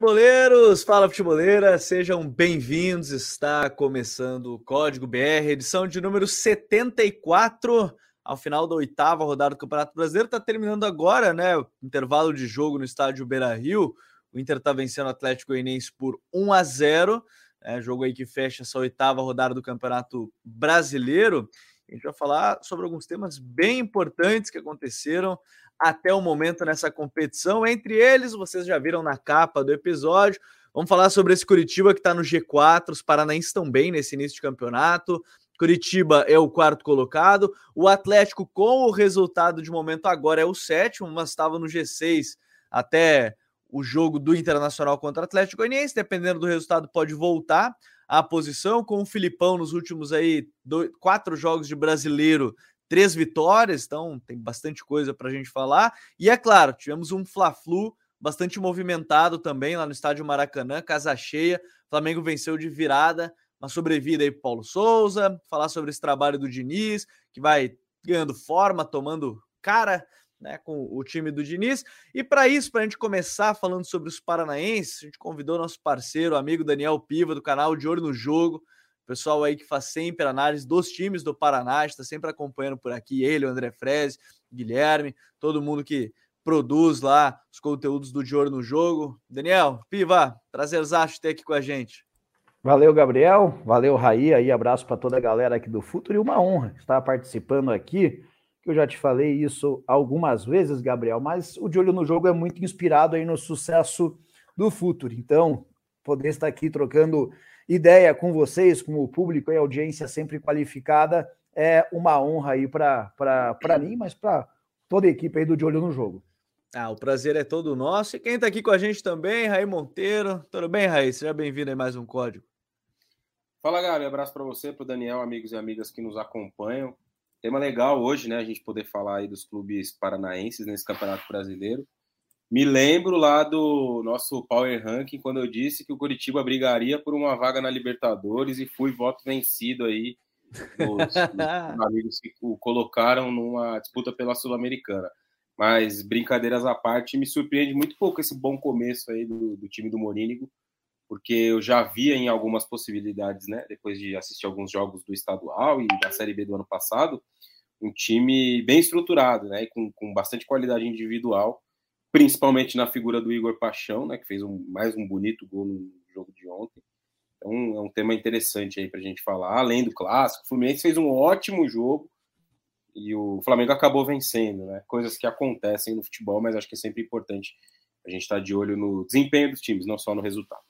Futeboleiros, fala futeboleira, sejam bem-vindos. Está começando o Código BR, edição de número 74, ao final da oitava rodada do Campeonato Brasileiro. Está terminando agora, né? Intervalo de jogo no estádio Beira Rio. O Inter está vencendo o Atlético Goianiense por 1 a 0. É, jogo aí que fecha essa oitava rodada do Campeonato Brasileiro. A gente vai falar sobre alguns temas bem importantes que aconteceram até o momento nessa competição. Entre eles, vocês já viram na capa do episódio. Vamos falar sobre esse Curitiba que está no G4. Os paranaenses estão bem nesse início de campeonato. Curitiba é o quarto colocado. O Atlético, com o resultado de momento agora, é o sétimo, mas estava no G6 até o jogo do Internacional contra o Atlético Goianiense. Dependendo do resultado, pode voltar à posição. Com o Filipão nos últimos aí dois, quatro jogos de brasileiro, três vitórias, então tem bastante coisa para a gente falar. E é claro, tivemos um Fla-Flu bastante movimentado também lá no estádio Maracanã, casa cheia. Flamengo venceu de virada, uma sobrevida aí para Paulo Souza, falar sobre esse trabalho do Diniz, que vai ganhando forma, tomando cara. Né, com o time do Diniz. E para isso, para a gente começar falando sobre os paranaenses, a gente convidou nosso parceiro, amigo Daniel Piva, do canal De Olho no Jogo, pessoal aí que faz sempre análise dos times do Paraná, está sempre acompanhando por aqui, ele, o André Freze, Guilherme, todo mundo que produz lá os conteúdos do De no Jogo. Daniel, Piva, prazerzaço ter aqui com a gente. Valeu, Gabriel. Valeu, Raí. Aí, abraço para toda a galera aqui do Futuro e uma honra estar participando aqui. Eu já te falei isso algumas vezes, Gabriel, mas o De Olho no Jogo é muito inspirado aí no sucesso do Futuro. Então, poder estar aqui trocando ideia com vocês, com o público e a audiência sempre qualificada. É uma honra aí para mim, mas para toda a equipe aí do De Olho no Jogo. Ah, o prazer é todo nosso. E quem está aqui com a gente também, Raí Monteiro. Tudo bem, Raí? Seja bem-vindo a mais um Código. Fala, Gabi. Abraço para você, para o Daniel, amigos e amigas que nos acompanham. Tema legal hoje, né? A gente poder falar aí dos clubes paranaenses nesse Campeonato Brasileiro. Me lembro lá do nosso Power Ranking, quando eu disse que o Curitiba brigaria por uma vaga na Libertadores e fui voto vencido aí. Os, os amigos que o colocaram numa disputa pela Sul-Americana. Mas, brincadeiras à parte, me surpreende muito pouco esse bom começo aí do, do time do Morínigo, porque eu já via em algumas possibilidades, né? Depois de assistir alguns jogos do estadual e da Série B do ano passado, um time bem estruturado, né? E com, com bastante qualidade individual principalmente na figura do Igor Paixão, né, que fez um, mais um bonito gol no jogo de ontem. Então é um tema interessante aí para a gente falar, além do clássico. O Fluminense fez um ótimo jogo e o Flamengo acabou vencendo, né? Coisas que acontecem no futebol, mas acho que é sempre importante a gente estar tá de olho no desempenho dos times, não só no resultado.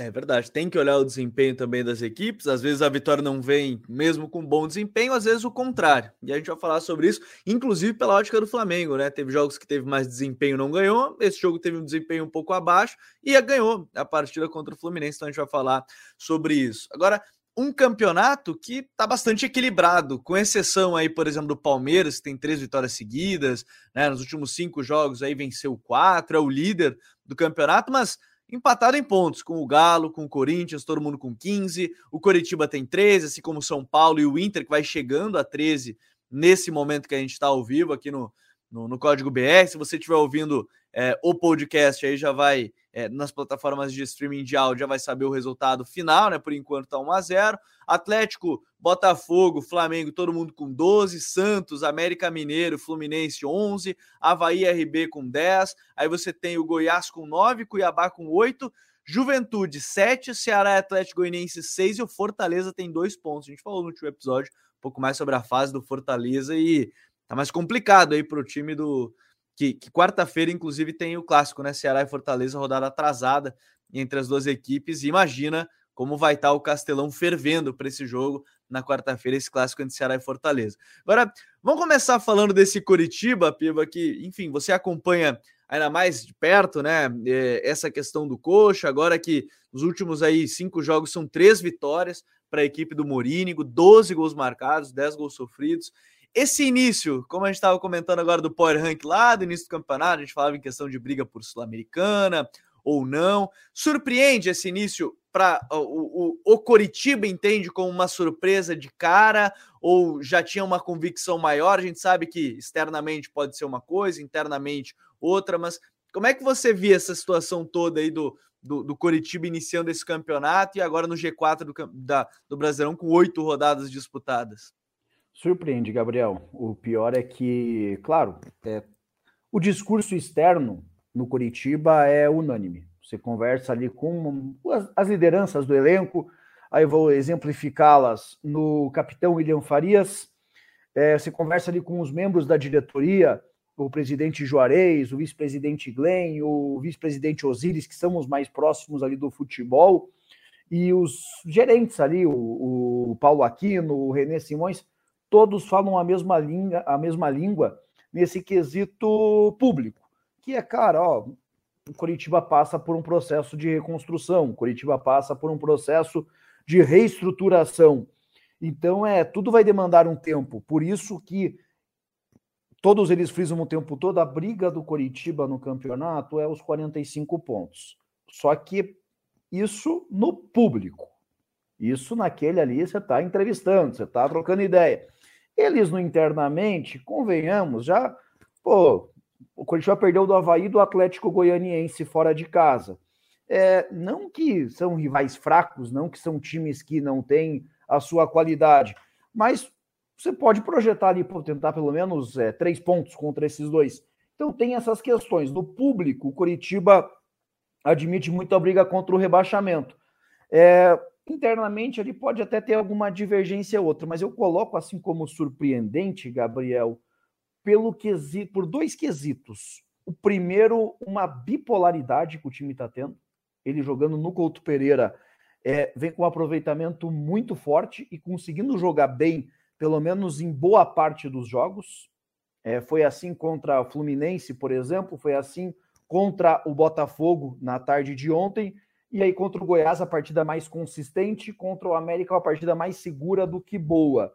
É verdade, tem que olhar o desempenho também das equipes. Às vezes a vitória não vem mesmo com bom desempenho, às vezes o contrário. E a gente vai falar sobre isso, inclusive pela ótica do Flamengo, né? Teve jogos que teve mais desempenho, não ganhou. Esse jogo teve um desempenho um pouco abaixo e ganhou a partida contra o Fluminense. Então a gente vai falar sobre isso. Agora, um campeonato que está bastante equilibrado, com exceção aí, por exemplo, do Palmeiras, que tem três vitórias seguidas, né? Nos últimos cinco jogos aí venceu quatro, é o líder do campeonato, mas empatado em pontos com o Galo, com o Corinthians, todo mundo com 15. O Coritiba tem 13, assim como o São Paulo e o Inter, que vai chegando a 13 nesse momento que a gente está ao vivo aqui no, no, no, Código BR. Se você estiver ouvindo é, o podcast, aí já vai é, nas plataformas de streaming de áudio, já vai saber o resultado final, né? Por enquanto está 1 a 0 Atlético, Botafogo, Flamengo, todo mundo com 12, Santos, América Mineiro, Fluminense 11, Havaí RB com 10, aí você tem o Goiás com 9, Cuiabá com 8, Juventude 7, Ceará Atlético Goianiense 6 e o Fortaleza tem dois pontos. A gente falou no último episódio um pouco mais sobre a fase do Fortaleza e tá mais complicado aí para o time do. Que, que quarta-feira, inclusive, tem o clássico, né? Ceará e Fortaleza, rodada atrasada entre as duas equipes. Imagina como vai estar tá o Castelão fervendo para esse jogo na quarta-feira, esse clássico entre Ceará e Fortaleza. Agora, vamos começar falando desse Curitiba, Piva, que, enfim, você acompanha ainda mais de perto, né? É, essa questão do coxa, agora que os últimos aí cinco jogos são três vitórias para a equipe do Morínigo, 12 gols marcados, 10 gols sofridos. Esse início, como a gente estava comentando agora do Power Rank lá do início do campeonato, a gente falava em questão de briga por Sul-Americana ou não. Surpreende esse início para o, o, o Coritiba entende como uma surpresa de cara ou já tinha uma convicção maior? A gente sabe que externamente pode ser uma coisa, internamente outra, mas como é que você via essa situação toda aí do, do, do Coritiba iniciando esse campeonato e agora no G4 do, da, do Brasileirão com oito rodadas disputadas? Surpreende, Gabriel. O pior é que, claro, é, o discurso externo no Coritiba é unânime. Você conversa ali com as, as lideranças do elenco, aí vou exemplificá-las no capitão William Farias, é, você conversa ali com os membros da diretoria, o presidente Juarez, o vice-presidente Glenn, o vice-presidente Osiris, que são os mais próximos ali do futebol, e os gerentes ali, o, o Paulo Aquino, o René Simões, todos falam a mesma língua, a mesma língua nesse quesito público, que é, cara, ó, o Curitiba passa por um processo de reconstrução, Curitiba passa por um processo de reestruturação. Então, é, tudo vai demandar um tempo. Por isso que todos eles frisam o tempo todo, a briga do Coritiba no campeonato é os 45 pontos. Só que isso no público. Isso naquele ali você está entrevistando, você está trocando ideia. Eles no internamente, convenhamos, já, pô, o Coritiba perdeu do Havaí do Atlético Goianiense fora de casa. É, não que são rivais fracos, não que são times que não têm a sua qualidade, mas você pode projetar ali, tentar pelo menos é, três pontos contra esses dois. Então tem essas questões. No público, o Curitiba admite muita briga contra o rebaixamento. É, internamente ele pode até ter alguma divergência ou outra, mas eu coloco assim como surpreendente, Gabriel, pelo quesito, por dois quesitos. O primeiro, uma bipolaridade que o time está tendo. Ele jogando no Couto Pereira é, vem com um aproveitamento muito forte e conseguindo jogar bem pelo menos em boa parte dos jogos. É, foi assim contra o Fluminense, por exemplo, foi assim contra o Botafogo na tarde de ontem, e aí contra o Goiás a partida mais consistente, contra o América a partida mais segura do que boa.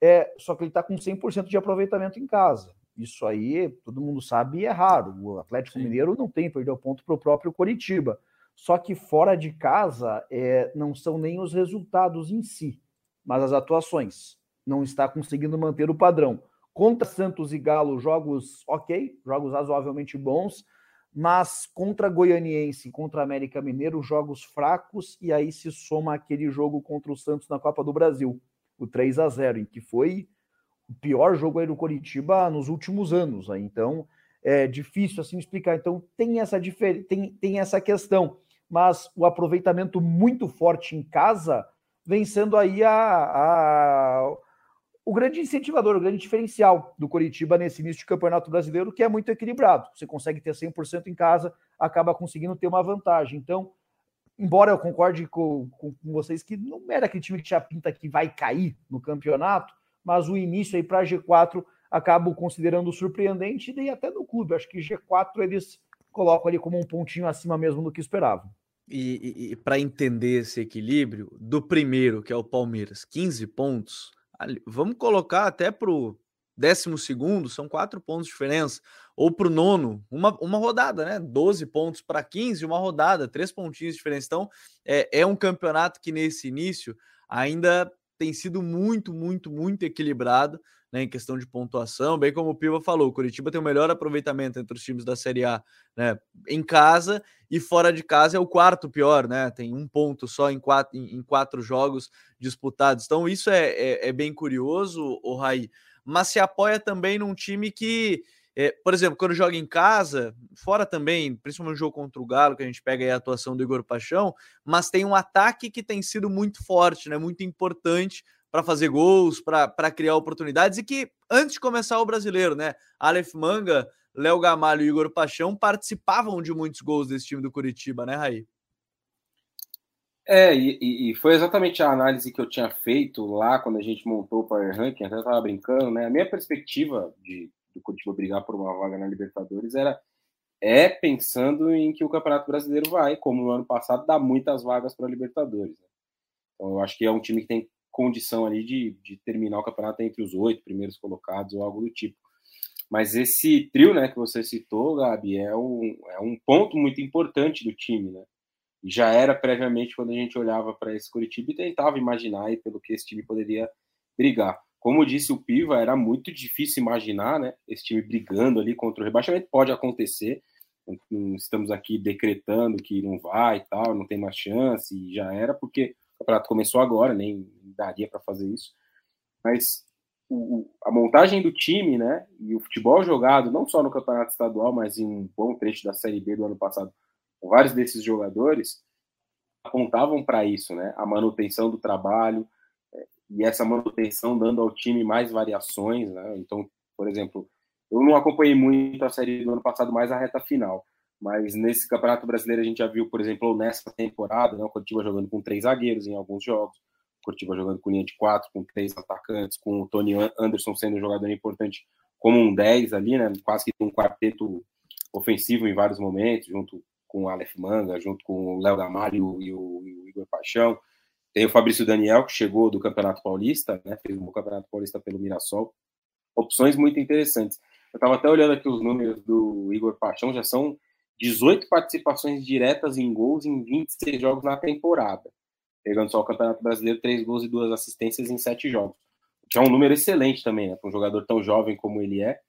É, só que ele está com 100% de aproveitamento em casa. Isso aí, todo mundo sabe, é raro. O Atlético Sim. Mineiro não tem, perdeu ponto para o próprio Coritiba. Só que fora de casa, é, não são nem os resultados em si, mas as atuações não está conseguindo manter o padrão. Contra Santos e Galo, jogos ok, jogos razoavelmente bons, mas contra Goianiense, contra América Mineiro, jogos fracos, e aí se soma aquele jogo contra o Santos na Copa do Brasil, o 3 a 0 em que foi o pior jogo aí do Coritiba nos últimos anos. Aí. Então, é difícil assim explicar. Então, tem essa, tem, tem essa questão, mas o aproveitamento muito forte em casa vem sendo aí a, a o grande incentivador, o grande diferencial do Coritiba nesse início de campeonato brasileiro, que é muito equilibrado. Você consegue ter 100% em casa, acaba conseguindo ter uma vantagem. Então, embora eu concorde com, com, com vocês que não era aquele time que já pinta que vai cair no campeonato, mas o início aí para G4 acabo considerando surpreendente e até no clube. Acho que G4 eles colocam ali como um pontinho acima mesmo do que esperavam. E, e, e para entender esse equilíbrio, do primeiro, que é o Palmeiras, 15 pontos vamos colocar até para o décimo segundo, são quatro pontos de diferença, ou para o nono, uma, uma rodada, né? 12 pontos para 15, uma rodada, três pontinhos de diferença. Então, é, é um campeonato que nesse início ainda tem sido muito, muito, muito equilibrado né, em questão de pontuação, bem como o Piva falou, o Curitiba tem o melhor aproveitamento entre os times da Série A né, em casa e fora de casa é o quarto pior, né? Tem um ponto só em quatro, em, em quatro jogos disputados. Então, isso é, é, é bem curioso, o Raí. Mas se apoia também num time que é, por exemplo, quando joga em casa, fora também, principalmente no jogo contra o Galo, que a gente pega a atuação do Igor Paixão, mas tem um ataque que tem sido muito forte, né? Muito importante para fazer gols, para criar oportunidades e que antes de começar o brasileiro, né? Aleph Manga, Léo Gamalho e Igor Paixão participavam de muitos gols desse time do Curitiba, né, Raí? É, e, e, foi exatamente a análise que eu tinha feito lá quando a gente montou o Power Ranking, até estava brincando, né? A minha perspectiva de, do Curitiba brigar por uma vaga na Libertadores era é pensando em que o Campeonato Brasileiro vai, como no ano passado, dar muitas vagas para a Libertadores. Né? Então, eu acho que é um time que tem condição ali de, de terminar o campeonato entre os oito primeiros colocados ou algo do tipo. Mas esse trio, né, que você citou, Gabi, é um, é um ponto muito importante do time, né? Já era previamente quando a gente olhava para esse Curitiba e tentava imaginar aí pelo que esse time poderia brigar. Como disse o Piva, era muito difícil imaginar, né, esse time brigando ali contra o rebaixamento. Pode acontecer, estamos aqui decretando que não vai e tal, não tem mais chance, e já era, porque campeonato começou agora, nem daria para fazer isso. Mas o, a montagem do time, né, e o futebol jogado, não só no campeonato estadual, mas em um bom trecho da Série B do ano passado, vários desses jogadores, apontavam para isso, né, a manutenção do trabalho, é, e essa manutenção dando ao time mais variações, né, então, por exemplo, eu não acompanhei muito a série do ano passado, mais a reta final. Mas nesse Campeonato Brasileiro a gente já viu, por exemplo, nessa temporada, né, o Curitiba jogando com três zagueiros em alguns jogos, o Curitiba jogando com linha de quatro, com três atacantes, com o Tony Anderson sendo um jogador importante como um 10 ali, né, quase que um quarteto ofensivo em vários momentos, junto com o Aleph Manga, junto com o Léo Gamalho e o, e o Igor Paixão. Tem o Fabrício Daniel, que chegou do Campeonato Paulista, né, fez um Campeonato Paulista pelo Mirassol. Opções muito interessantes. Eu estava até olhando aqui os números do Igor Paixão, já são 18 participações diretas em gols em 26 jogos na temporada. Pegando só o Campeonato Brasileiro, 3 gols e 2 assistências em 7 jogos. Que é um número excelente também, né? Para um jogador tão jovem como ele é,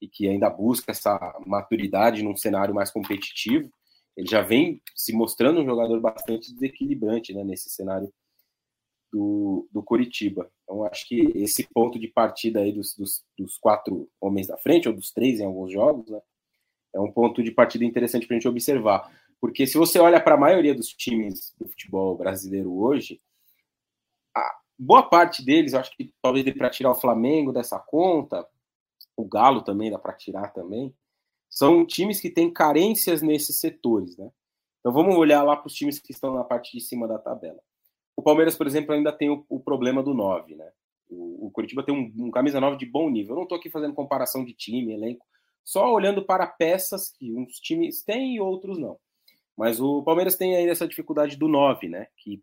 e que ainda busca essa maturidade num cenário mais competitivo. Ele já vem se mostrando um jogador bastante desequilibrante né, nesse cenário do, do Curitiba. Então, acho que esse ponto de partida aí dos, dos, dos, quatro homens da frente, ou dos três em alguns jogos, né, é um ponto de partida interessante para a gente observar. Porque se você olha para a maioria dos times do futebol brasileiro hoje, boa parte deles, acho que talvez dê para tirar o Flamengo dessa conta, o Galo também dá para tirar também, são times que têm carências nesses setores, né? Então vamos olhar lá para os times que estão na parte de cima da tabela. O Palmeiras, por exemplo, ainda tem o, o problema do 9, né? O, o Curitiba tem um, um, camisa 9 de bom nível. Eu não estou aqui fazendo comparação de time, elenco, só olhando para peças que uns times têm e outros não. Mas o Palmeiras tem ainda essa dificuldade do 9, né? Que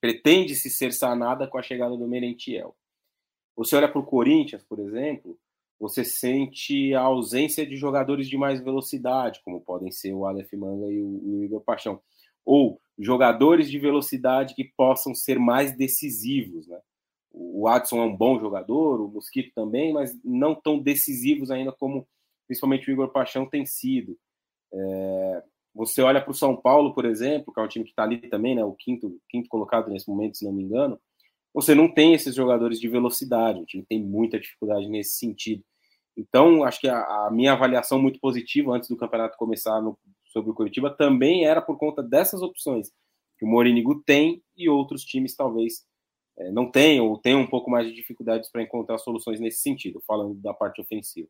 pretende se ser sanada com a chegada do Merentiel. Você olha para o Corinthians, por exemplo, você sente a ausência de jogadores de mais velocidade, como podem ser o Aleph Manga e o, o Igor Paixão. Ou jogadores de velocidade que possam ser mais decisivos. Né? O Adson é um bom jogador, o Mosquito também, mas não tão decisivos ainda como principalmente o Igor Paixão tem sido. É... Você olha para o São Paulo, por exemplo, que é um time que está ali também, né, o quinto, quinto colocado nesse momento, se não me engano. Você não tem esses jogadores de velocidade, o time tem muita dificuldade nesse sentido. Então, acho que a, a minha avaliação muito positiva antes do campeonato começar no, sobre o Curitiba também era por conta dessas opções que o Morinigo tem e outros times talvez não tenham ou tenham um pouco mais de dificuldades para encontrar soluções nesse sentido, falando da parte ofensiva.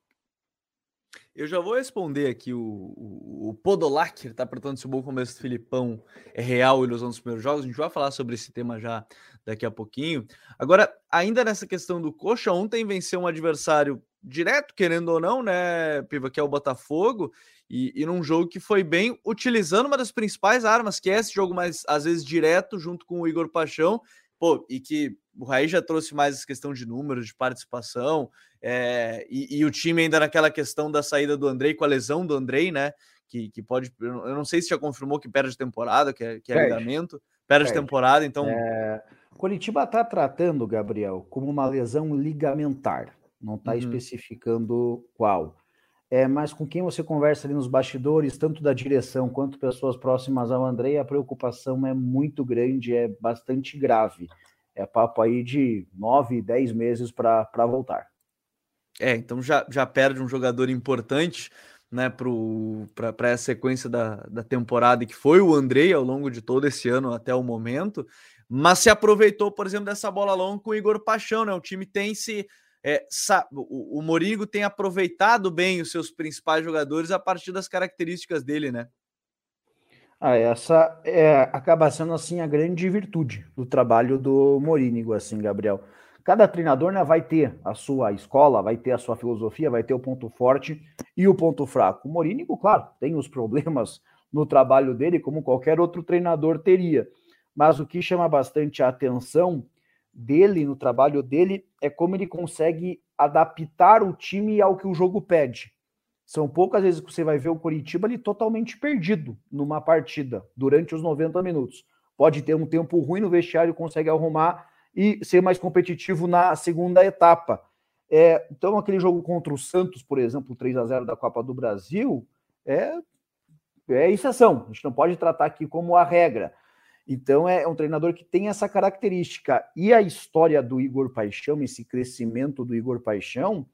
Eu já vou responder aqui o, o, o Podolac, que está perguntando se o bom começo do Filipão é real ilusão dos primeiros jogos. A gente vai falar sobre esse tema já daqui a pouquinho. Agora, ainda nessa questão do Coxa, ontem venceu um adversário direto, querendo ou não, né, Piva, que é o Botafogo, e, e num jogo que foi bem, utilizando uma das principais armas, que é esse jogo mais, às vezes, direto, junto com o Igor Paixão, pô, e que o Raí já trouxe mais essa questão de números, de participação, é, e, e, o time ainda naquela questão da saída do Andrei, com a lesão do Andrei, né, que, que pode, eu não sei se já confirmou que perde temporada, que é, que é perde. ligamento, perde, perde temporada, então... É... Curitiba está tratando, Gabriel, como uma lesão ligamentar não está uhum. especificando qual. É, mas com quem você conversa ali nos bastidores, tanto da direção quanto pessoas próximas ao André, a preocupação é muito grande, é bastante grave. É papo aí de nove, dez meses para voltar. É, então já, já perde um jogador importante né, para essa sequência da, da temporada que foi o Andrei ao longo de todo esse ano até o momento, mas se aproveitou, por exemplo, dessa bola longa com o Igor Paixão, né? O time tem se é, o, o tem aproveitado bem os seus principais jogadores a partir das características dele, né? Ah, essa é, acaba sendo assim a grande virtude do trabalho do Morínigo, assim, Gabriel. Cada treinador né, vai ter a sua escola, vai ter a sua filosofia, vai ter o ponto forte e o ponto fraco. O Morínigo, claro, tem os problemas no trabalho dele, como qualquer outro treinador teria. Mas o que chama bastante a atenção dele, no trabalho dele, é como ele consegue adaptar o time ao que o jogo pede. São poucas vezes que você vai ver o Curitiba ali totalmente perdido numa partida durante os 90 minutos. Pode ter um tempo ruim no vestiário, consegue arrumar e ser mais competitivo na segunda etapa. É, então, aquele jogo contra o Santos, por exemplo, 3 a 0 da Copa do Brasil, é, é exceção. A gente não pode tratar aqui como a regra. Então é um treinador que tem essa característica. E a história do Igor Paixão, esse crescimento do Igor Paixão,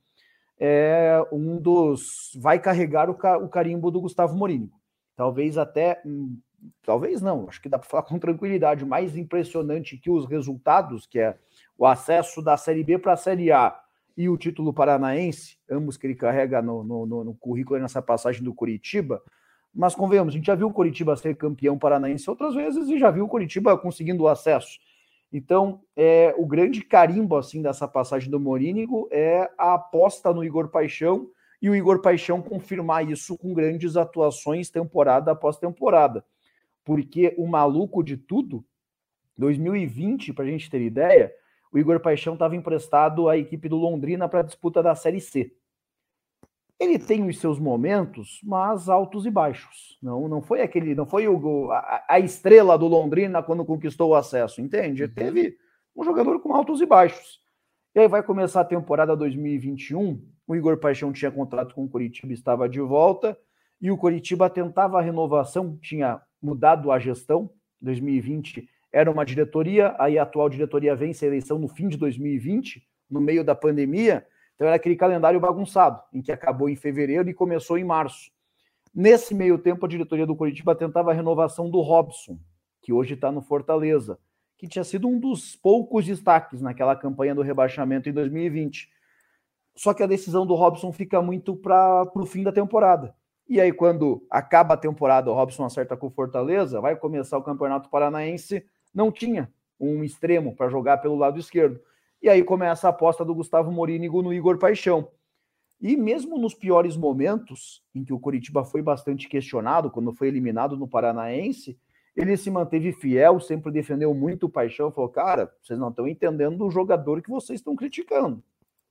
é um dos. vai carregar o, carimbo do Gustavo Morini. Talvez até. Talvez não, acho que dá para falar com tranquilidade. Mais impressionante que os resultados, que é o acesso da Série B para a Série A e o título paranaense, ambos que ele carrega no, no, no currículo nessa passagem do Curitiba, mas convenhamos, a gente já viu o Curitiba ser campeão paranaense outras vezes e já viu o Curitiba conseguindo o acesso. Então, é, o grande carimbo assim dessa passagem do Morínigo é a aposta no Igor Paixão e o Igor Paixão confirmar isso com grandes atuações temporada após temporada. Porque o maluco de tudo, 2020, para a gente ter ideia, o Igor Paixão estava emprestado à equipe do Londrina para a disputa da Série C. Ele tem os seus momentos, mas altos e baixos. Não, não foi aquele, não foi o, a, a estrela do Londrina quando conquistou o acesso, entende? Uhum. Teve um jogador com altos e baixos. E aí vai começar a temporada 2021. O Igor Paixão tinha contrato com o Curitiba, estava de volta, e o Curitiba tentava a renovação, tinha mudado a gestão. 2020 era uma diretoria, aí a atual diretoria vence a eleição no fim de 2020, no meio da pandemia, então era aquele calendário bagunçado, em que acabou em fevereiro e começou em março. Nesse meio tempo, a diretoria do Curitiba tentava a renovação do Robson, que hoje está no Fortaleza, que tinha sido um dos poucos destaques naquela campanha do rebaixamento em 2020. Só que a decisão do Robson fica muito para o fim da temporada. E aí, quando acaba a temporada, o Robson acerta com o Fortaleza, vai começar o Campeonato Paranaense não tinha um extremo para jogar pelo lado esquerdo. E aí começa a aposta do Gustavo Morínigo no Igor Paixão. E mesmo nos piores momentos, em que o Curitiba foi bastante questionado, quando foi eliminado no Paranaense, ele se manteve fiel, sempre defendeu muito o Paixão, falou: cara, vocês não estão entendendo o jogador que vocês estão criticando.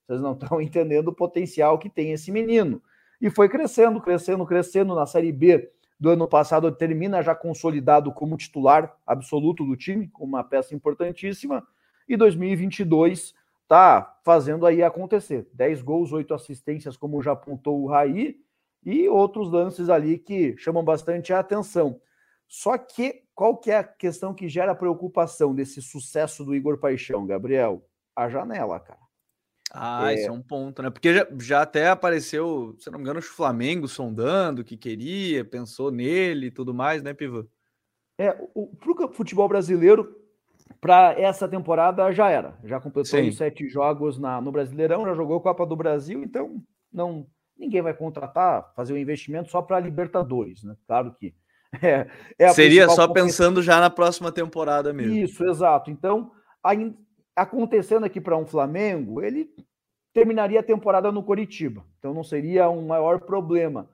Vocês não estão entendendo o potencial que tem esse menino. E foi crescendo, crescendo, crescendo na Série B do ano passado termina já consolidado como titular absoluto do time, uma peça importantíssima, e 2022 está fazendo aí acontecer. 10 gols, 8 assistências, como já apontou o Raí, e outros lances ali que chamam bastante a atenção. Só que qual que é a questão que gera preocupação desse sucesso do Igor Paixão, Gabriel? A janela, cara. Ah, é... isso é um ponto, né? Porque já, já até apareceu, se não me engano, o Flamengo sondando que queria, pensou nele e tudo mais, né, Piva? É, o pro futebol brasileiro, para essa temporada já era. Já completou os sete jogos na, no Brasileirão, já jogou Copa do Brasil, então não ninguém vai contratar, fazer um investimento só para Libertadores, né? Claro que é, é seria só pensando já na próxima temporada mesmo. Isso, exato. Então, ainda acontecendo aqui para um Flamengo, ele terminaria a temporada no Coritiba. Então não seria um maior problema.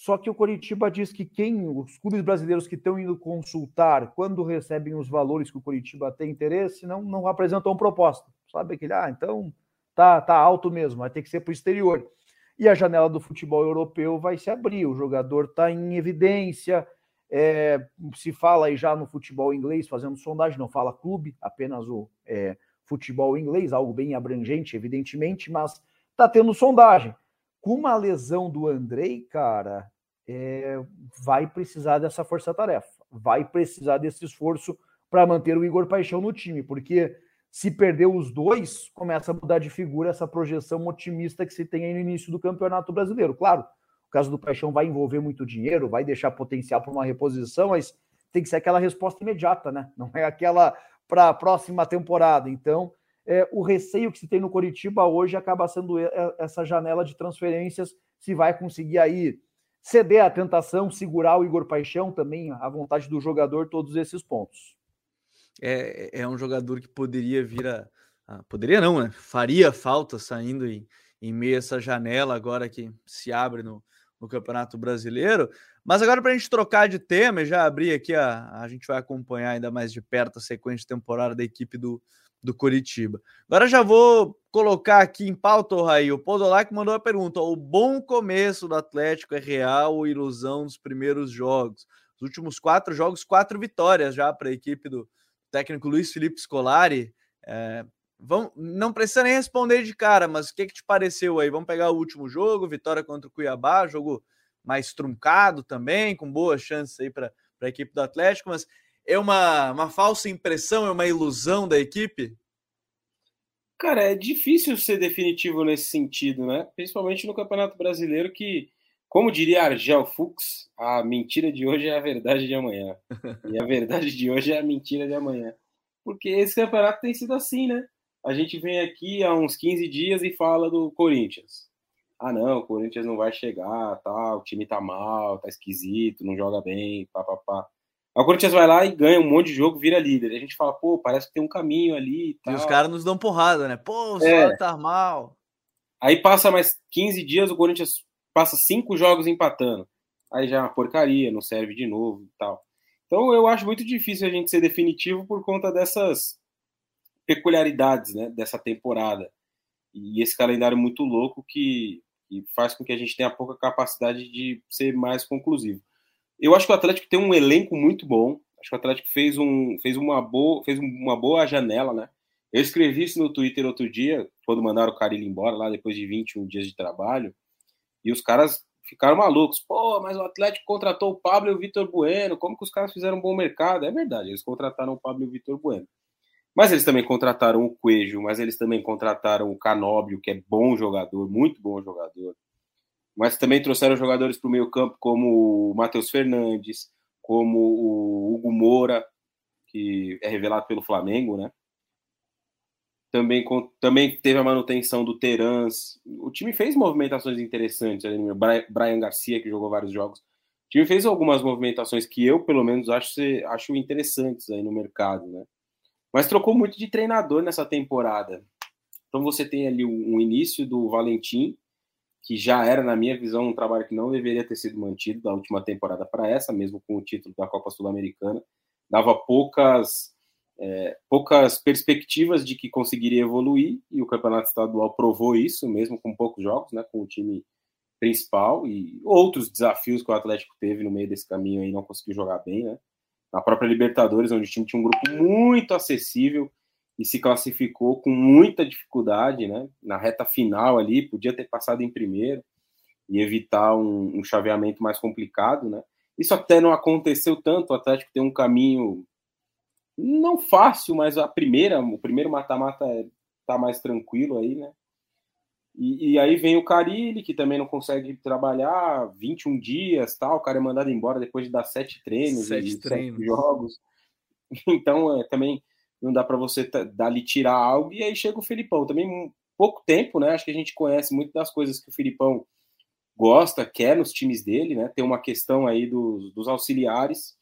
Só que o Coritiba diz que quem, os clubes brasileiros que estão indo consultar, quando recebem os valores que o Coritiba tem interesse, não, não apresentam proposta. Sabe aquele, ah, então tá, tá alto mesmo, vai ter que ser para o exterior. E a janela do futebol europeu vai se abrir, o jogador está em evidência. É, se fala aí já no futebol inglês, fazendo sondagem, não fala clube, apenas o, é, futebol inglês, algo bem abrangente, evidentemente, mas tá tendo sondagem. Com uma lesão do Andrei, cara, é, vai precisar dessa força-tarefa, vai precisar desse esforço para manter o Igor Paixão no time, porque se perder os dois, começa a mudar de figura essa projeção otimista que se tem aí no início do Campeonato Brasileiro. Claro, o caso do Paixão vai envolver muito dinheiro, vai deixar potencial para uma reposição, mas tem que ser aquela resposta imediata, né? Não é aquela para a próxima temporada. Então, é, o receio que se tem no Coritiba hoje acaba sendo essa janela de transferências, se vai conseguir aí ceder à tentação, segurar o Igor Paixão também, a vontade do jogador, todos esses pontos. É, é um jogador que poderia vir a. a poderia não, né? Faria falta saindo em, em meio a essa janela agora que se abre no, no Campeonato Brasileiro. Mas agora, para a gente trocar de tema, já abrir aqui, a, a gente vai acompanhar ainda mais de perto a sequência de temporada da equipe do, do Curitiba. Agora já vou colocar aqui em pauta, o Raí, o Podolac mandou a pergunta: o bom começo do Atlético é real ou ilusão dos primeiros jogos? Os últimos quatro jogos, quatro vitórias já para a equipe do técnico Luiz Felipe Scolari. É, vamos, não precisa nem responder de cara, mas o que, que te pareceu aí? Vamos pegar o último jogo, vitória contra o Cuiabá, jogo mais truncado também, com boas chances aí para a equipe do Atlético, mas é uma, uma falsa impressão, é uma ilusão da equipe? Cara, é difícil ser definitivo nesse sentido, né? Principalmente no Campeonato Brasileiro, que, como diria Argel Fux, a mentira de hoje é a verdade de amanhã. E a verdade de hoje é a mentira de amanhã. Porque esse campeonato tem sido assim, né? A gente vem aqui há uns 15 dias e fala do Corinthians. Ah, não, o Corinthians não vai chegar, tá, o time tá mal, tá esquisito, não joga bem, papapá. O Corinthians vai lá e ganha um monte de jogo, vira líder. A gente fala, pô, parece que tem um caminho ali. E, e os caras nos dão porrada, né? Pô, o é. tá mal. Aí passa mais 15 dias, o Corinthians passa cinco jogos empatando. Aí já é uma porcaria, não serve de novo e tal. Então eu acho muito difícil a gente ser definitivo por conta dessas peculiaridades né, dessa temporada. E esse calendário muito louco que, que faz com que a gente tenha pouca capacidade de ser mais conclusivo. Eu acho que o Atlético tem um elenco muito bom. Acho que o Atlético fez, um, fez, uma, boa, fez uma boa janela, né? Eu escrevi isso no Twitter outro dia, quando mandaram o Carilho embora, lá depois de 21 dias de trabalho, e os caras ficaram malucos. Pô, mas o Atlético contratou o Pablo e o Vitor Bueno, como que os caras fizeram um bom mercado? É verdade, eles contrataram o Pablo e o Vitor Bueno. Mas eles também contrataram o Coelho, mas eles também contrataram o Canóbio, que é bom jogador, muito bom jogador mas também trouxeram jogadores para o meio campo como o Matheus Fernandes, como o Hugo Moura, que é revelado pelo Flamengo, né? Também, também teve a manutenção do Terans. O time fez movimentações interessantes. Brian Garcia, que jogou vários jogos. O time fez algumas movimentações que eu, pelo menos, acho, acho interessantes aí no mercado, né? Mas trocou muito de treinador nessa temporada. Então você tem ali um início do Valentim, que já era, na minha visão, um trabalho que não deveria ter sido mantido da última temporada para essa, mesmo com o título da Copa Sul-Americana. Dava poucas, é, poucas perspectivas de que conseguiria evoluir, e o Campeonato Estadual provou isso, mesmo com poucos jogos, né, com o time principal, e outros desafios que o Atlético teve no meio desse caminho aí, não conseguiu jogar bem, né? Na própria Libertadores, onde o time tinha um grupo muito acessível, e se classificou com muita dificuldade, né? Na reta final ali, podia ter passado em primeiro e evitar um, um chaveamento mais complicado, né? Isso até não aconteceu tanto, o Atlético tem um caminho não fácil, mas a primeira, o primeiro mata-mata é, tá mais tranquilo aí, né? E, e, aí vem o Carilli, que também não consegue trabalhar 21 dias, tal, o cara é mandado embora depois de dar sete treinos sete, treinos. sete jogos. Então, é, também não dá para você dali tirar algo. E aí chega o Filipão, também pouco tempo, né? Acho que a gente conhece muito das coisas que o Filipão gosta, quer nos times dele, né? Tem uma questão aí dos, dos auxiliares,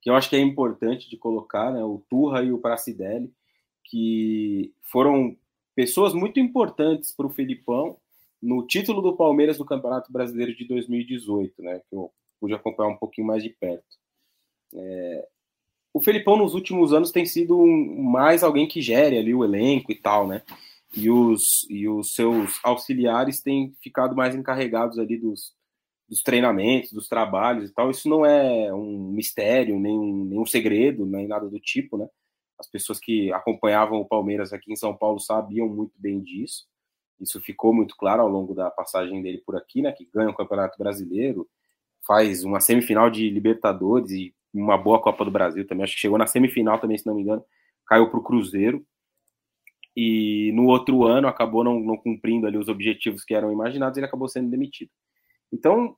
que eu acho que é importante de colocar, né? O Turra e o Pracidelli, que foram pessoas muito importantes para o Filipão no título do Palmeiras no Campeonato Brasileiro de 2018, né? Que eu pude acompanhar um pouquinho mais de perto. É, o Felipão nos últimos anos tem sido um, mais alguém que gere ali o elenco e tal, né? E os, e os seus auxiliares têm ficado mais encarregados ali dos, dos treinamentos, dos trabalhos e tal. Isso não é um mistério, nem um, nem um segredo, nem nada do tipo, né? As pessoas que acompanhavam o Palmeiras aqui em São Paulo sabiam muito bem disso. Isso ficou muito claro ao longo da passagem dele por aqui, né? Que ganha o Campeonato Brasileiro, faz uma semifinal de Libertadores e uma boa Copa do Brasil também. Acho que chegou na semifinal também, se não me engano. Caiu para o Cruzeiro. E no outro ano acabou não, não cumprindo ali os objetivos que eram imaginados e ele acabou sendo demitido. Então,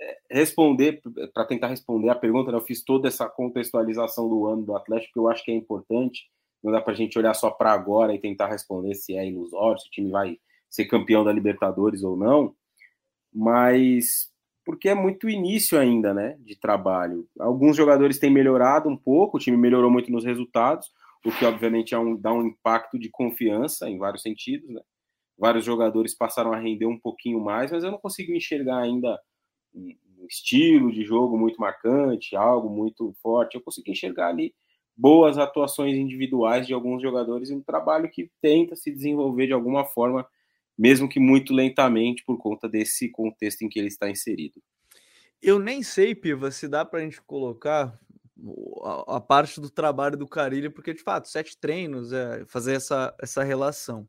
é, responder, para tentar responder a pergunta, né, eu fiz toda essa contextualização do ano do Atlético, que eu acho que é importante. Não dá para a gente olhar só para agora e tentar responder se é ilusório, se o time vai ser campeão da Libertadores ou não. Mas porque é muito início ainda, né, de trabalho. Alguns jogadores têm melhorado um pouco, o time melhorou muito nos resultados, o que obviamente é um, dá um impacto de confiança em vários sentidos, né? Vários jogadores passaram a render um pouquinho mais, mas eu não consigo enxergar ainda um estilo de jogo muito marcante, algo muito forte. Eu consigo enxergar ali boas atuações individuais de alguns jogadores e um trabalho que tenta se desenvolver de alguma forma mesmo que muito lentamente por conta desse contexto em que ele está inserido. Eu nem sei, Piva, se dá para a gente colocar a, parte do trabalho do Carilho, porque de fato, sete treinos, é fazer essa, essa relação.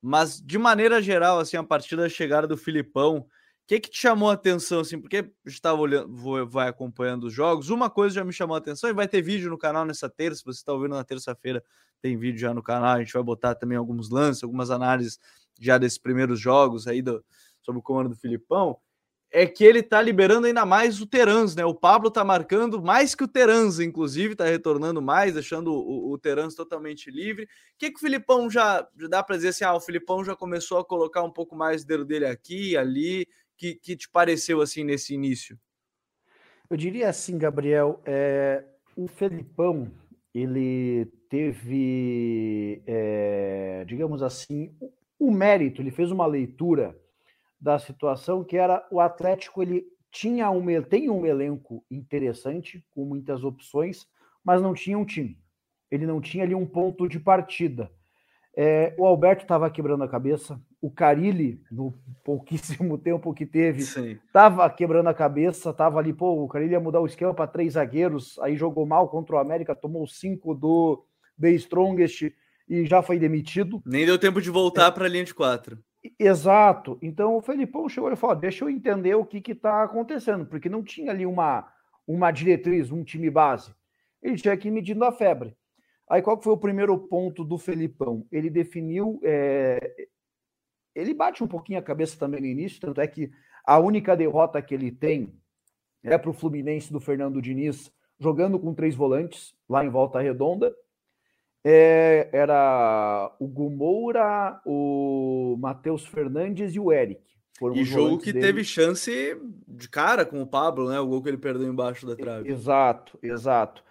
Mas de maneira geral, assim, a partir da chegada do Filipão, que que te chamou a atenção, assim? Porque estava olhando, vou, vai acompanhando os jogos. Uma coisa já me chamou a atenção e vai ter vídeo no canal nessa terça. Se você está ouvindo na terça-feira, tem vídeo já no canal. A gente vai botar também alguns lances, algumas análises já desses primeiros jogos aí do, sobre o comando do Filipão é que ele tá liberando ainda mais o Terans, né? O Pablo tá marcando mais que o Terans, inclusive, tá retornando mais, deixando o, o Terans totalmente livre. O que, que o Filipão já, já dá para dizer assim? Ah, o Filipão já começou a colocar um pouco mais o dedo dele aqui, ali. Que, que te pareceu assim nesse início? Eu diria assim, Gabriel, é, o Felipão ele teve, é, digamos assim, o mérito, ele fez uma leitura da situação, que era o Atlético, ele tinha um, tem um elenco interessante, com muitas opções, mas não tinha um time. Ele não tinha ali um ponto de partida. É, o Alberto estava quebrando a cabeça, o Carilli, no pouquíssimo tempo que teve, estava quebrando a cabeça, estava ali, pô, o Carilli ia mudar o esquema para três zagueiros, aí jogou mal contra o América, tomou cinco do The Strongest e já foi demitido. Nem deu tempo de voltar é, para a linha de quatro. Exato. Então o Felipão chegou e falou: deixa eu entender o que está acontecendo, porque não tinha ali uma, uma diretriz, um time base. Ele tinha que ir medindo a febre. Aí qual foi o primeiro ponto do Felipão? Ele definiu. É... Ele bate um pouquinho a cabeça também no início, tanto é que a única derrota que ele tem é para o Fluminense do Fernando Diniz, jogando com três volantes, lá em Volta Redonda é, era o Gumoura, o Matheus Fernandes e o Eric. e jogo que dele. teve chance de cara com o Pablo, né? O gol que ele perdeu embaixo da trave. Exato, exato.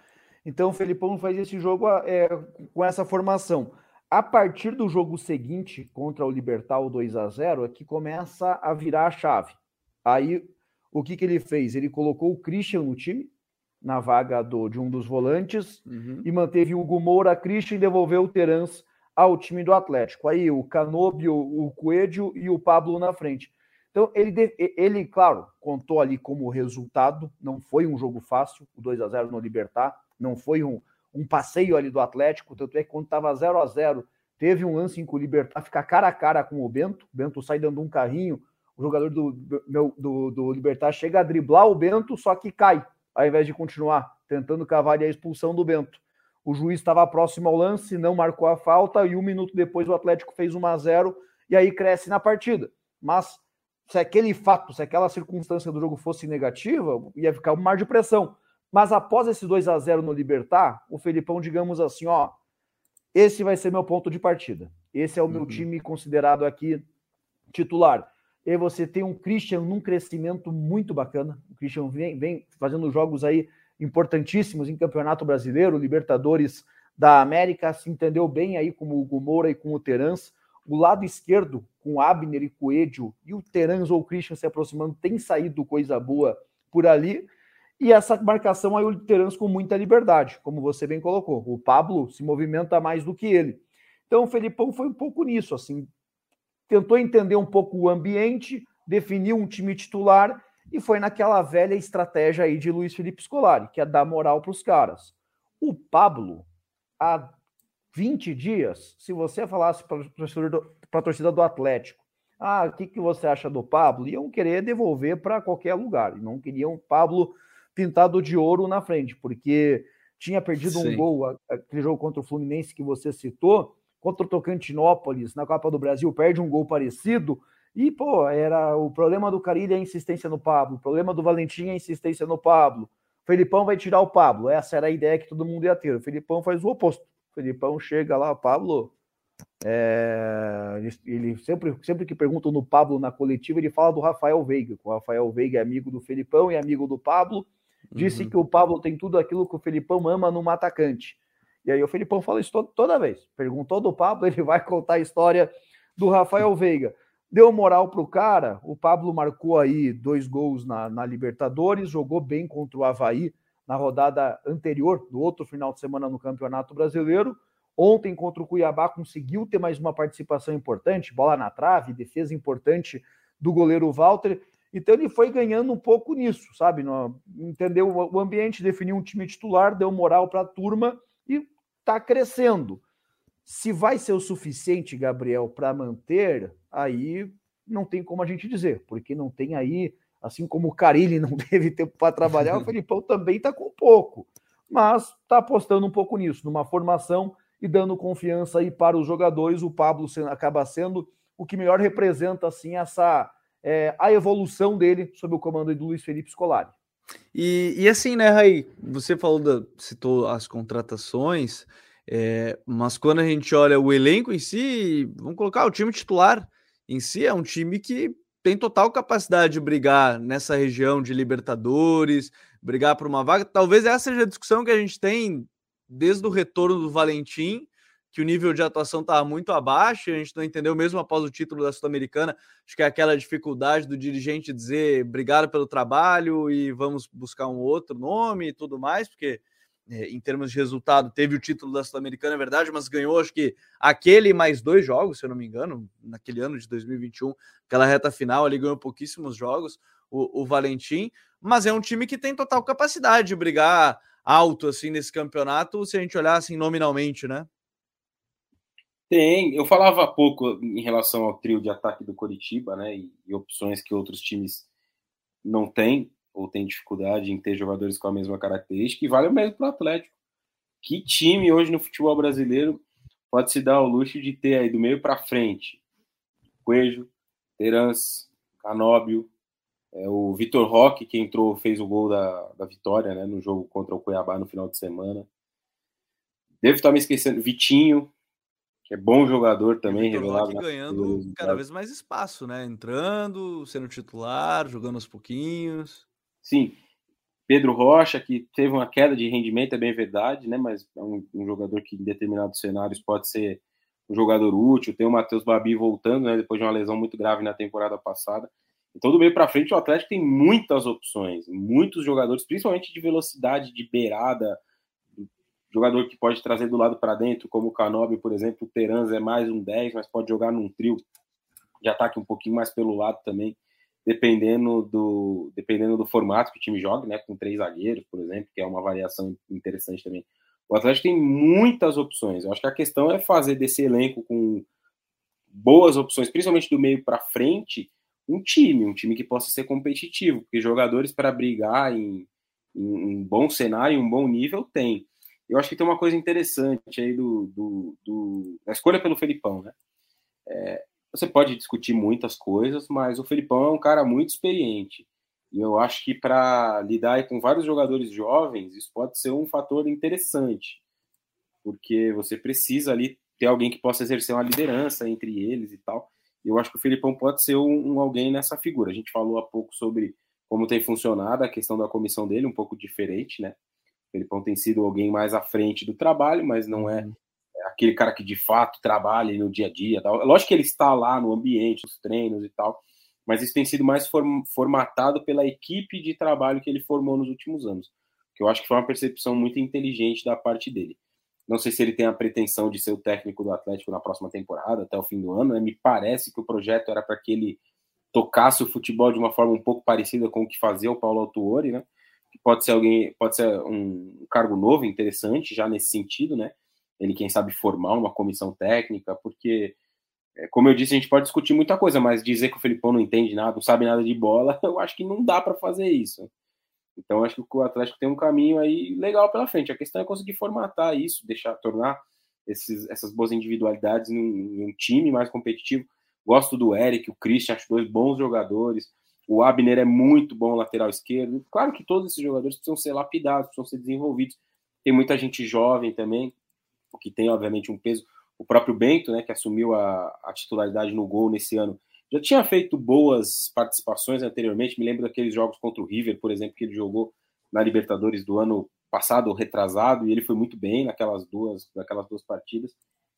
Então o Felipão faz esse jogo é, com essa formação. A partir do jogo seguinte, contra o Libertar, o 2 a 0 é que começa a virar a chave. Aí, o que, que ele fez? Ele colocou o Christian no time, na vaga do, de um dos volantes uhum. e manteve o Hugo Moura, Christian e devolveu o Terans ao time do Atlético. Aí o Canobio, o Coelho e o Pablo na frente. Então ele, ele, claro, contou ali como resultado, não foi um jogo fácil, o 2 a 0 no Libertar, não foi um, um passeio ali do Atlético, tanto é que quando estava 0 a 0 teve um lance em que o Libertar fica cara a cara com o Bento, o Bento sai dando um carrinho, o jogador do, do, do, do Libertar chega a driblar o Bento, só que cai ao invés de continuar tentando cavar a expulsão do Bento. O juiz estava próximo ao lance, não marcou a falta e um minuto depois o Atlético fez 1 a 0 e aí cresce na partida. Mas se aquele fato, se aquela circunstância do jogo fosse negativa, ia ficar um mar de pressão. Mas após esse 2 a 0 no Libertar, o Felipão, digamos assim, ó, esse vai ser meu ponto de partida. Esse é o meu uhum. time considerado aqui titular. E você tem um Christian num crescimento muito bacana. O Christian vem, vem fazendo jogos aí importantíssimos em Campeonato Brasileiro, Libertadores da América, se entendeu bem aí com o Gumora e com o Terans. O lado esquerdo, com Abner e Coelho, e o Terans ou o Christian se aproximando, tem saído coisa boa por ali. E essa marcação aí, o Terans com muita liberdade, como você bem colocou. O Pablo se movimenta mais do que ele. Então o Felipão foi um pouco nisso, assim, tentou entender um pouco o ambiente, definiu um time titular e foi naquela velha estratégia aí de Luiz Felipe Scolari, que é dar moral para os caras. O Pablo, há 20 dias, se você falasse para a torcida do Atlético, ah, o que, que você acha do Pablo? Iam querer devolver para qualquer lugar. Não queriam o Pablo pintado de ouro na frente, porque tinha perdido Sim. um gol, aquele jogo contra o Fluminense que você citou, contra o Tocantinópolis na Copa do Brasil, perde um gol parecido. E, pô, era o problema do Carilho é a insistência no Pablo, o problema do Valentim é a insistência no Pablo. O Felipão vai tirar o Pablo. Essa era a ideia que todo mundo ia ter. O Felipão faz o oposto. O Felipão chega lá, Pablo. É, ele sempre, sempre que perguntam no Pablo na coletiva, ele fala do Rafael Veiga. O Rafael Veiga é amigo do Felipão e amigo do Pablo. Disse uhum. que o Pablo tem tudo aquilo que o Felipão ama num atacante. E aí o Felipão fala isso toda vez. Perguntou do Pablo, ele vai contar a história do Rafael Veiga. Deu moral pro cara, o Pablo marcou aí dois gols na, na Libertadores, jogou bem contra o Havaí na rodada anterior, do outro final de semana no Campeonato Brasileiro. Ontem contra o Cuiabá conseguiu ter mais uma participação importante, bola na trave, defesa importante do goleiro Walter. Então ele foi ganhando um pouco nisso, sabe? Entendeu o ambiente, definiu um time titular, deu moral para a turma está crescendo. Se vai ser o suficiente, Gabriel, para manter, aí não tem como a gente dizer, porque não tem aí, assim como o Carilli não teve tempo para trabalhar, o Felipão também está com pouco, mas está apostando um pouco nisso, numa formação e dando confiança aí para os jogadores. O Pablo acaba sendo o que melhor representa assim essa é, a evolução dele sob o comando do Luiz Felipe Scolari. E, e assim, né, Raí, você falou da, citou as contratações, é, mas quando a gente olha o elenco em si, vamos colocar o time titular em si, é um time que tem total capacidade de brigar nessa região de Libertadores, brigar por uma vaga. Talvez essa seja a discussão que a gente tem desde o retorno do Valentim, que o nível de atuação estava muito abaixo, a gente não entendeu mesmo após o título da Sul-Americana. Acho que é aquela dificuldade do dirigente dizer obrigado pelo trabalho e vamos buscar um outro nome e tudo mais, porque é, em termos de resultado, teve o título da Sul-Americana, é verdade, mas ganhou, acho que aquele mais dois jogos, se eu não me engano, naquele ano de 2021, aquela reta final, ali ganhou pouquíssimos jogos, o, o Valentim, mas é um time que tem total capacidade de brigar alto, assim, nesse campeonato, se a gente olhar, assim, nominalmente, né? Tem, eu falava há pouco em relação ao trio de ataque do Coritiba, né, e, e opções que outros times não têm, ou tem dificuldade em ter jogadores com a mesma característica, e vale o mesmo para o Atlético. Que time hoje no futebol brasileiro pode se dar o luxo de ter aí do meio para frente Coelho, Terans, Canóbio, é, o Vitor Roque, que entrou, fez o gol da, da vitória né, no jogo contra o Cuiabá no final de semana. Devo estar me esquecendo, Vitinho, que é bom jogador também, revelado. ganhando cada vez mais espaço, né? Entrando, sendo titular, jogando aos pouquinhos. Sim. Pedro Rocha, que teve uma queda de rendimento, é bem verdade, né? Mas é um, um jogador que em determinados cenários pode ser um jogador útil. Tem o Matheus Babi voltando, né? Depois de uma lesão muito grave na temporada passada. Então, do meio para frente, o Atlético tem muitas opções, muitos jogadores, principalmente de velocidade, de beirada, jogador que pode trazer do lado para dentro, como o Canobi, por exemplo. O Terans é mais um 10, mas pode jogar num trio de ataque um pouquinho mais pelo lado também dependendo do, dependendo do formato que o time joga, né, com três zagueiros, por exemplo, que é uma variação interessante também. O Atlético tem muitas opções. Eu acho que a questão é fazer desse elenco com boas opções, principalmente do meio para frente, um time, um time que possa ser competitivo, porque jogadores para brigar em, em, um bom cenário, um bom nível, tem. Eu acho que tem uma coisa interessante aí do, do, do da escolha pelo Felipão, né? É, você pode discutir muitas coisas, mas o Felipão é um cara muito experiente. E eu acho que para lidar com vários jogadores jovens, isso pode ser um fator interessante. Porque você precisa ali ter alguém que possa exercer uma liderança entre eles e tal. Eu acho que o Felipão pode ser um, um alguém nessa figura. A gente falou há pouco sobre como tem funcionado a questão da comissão dele, um pouco diferente, né? Felipão tem sido alguém mais à frente do trabalho, mas não é uhum aquele cara que de fato trabalha no dia a dia. Tal. Lógico que ele está lá no ambiente, nos treinos e tal, mas isso tem sido mais formatado pela equipe de trabalho que ele formou nos últimos anos, que eu acho que foi uma percepção muito inteligente da parte dele. Não sei se ele tem a pretensão de ser o técnico do Atlético na próxima temporada, até o fim do ano. Né? Me parece que o projeto era para que ele tocasse o futebol de uma forma um pouco parecida com o que fazia o Paulo Autuori, né? Pode ser alguém, pode ser um cargo novo, interessante, já nesse sentido, né? ele, quem sabe, formar uma comissão técnica, porque, é, como eu disse, a gente pode discutir muita coisa, mas dizer que o Felipão não entende nada, não sabe nada de bola, eu acho que não dá para fazer isso. Então, acho que o Atlético tem um caminho aí legal pela frente. A questão é conseguir formatar isso, deixar, tornar esses, essas boas individualidades em um, time mais competitivo. Gosto do Eric, o Christian, acho dois bons jogadores. O Abner é muito bom lateral esquerdo. Claro que todos esses jogadores precisam ser lapidados, precisam ser desenvolvidos. Tem muita gente jovem também que tem, obviamente, um peso. O próprio Bento, né, que assumiu a, a titularidade no gol nesse ano, já tinha feito boas participações anteriormente. Me lembro daqueles jogos contra o River, por exemplo, que ele jogou na Libertadores do ano passado, retrasado, e ele foi muito bem naquelas duas, naquelas duas partidas.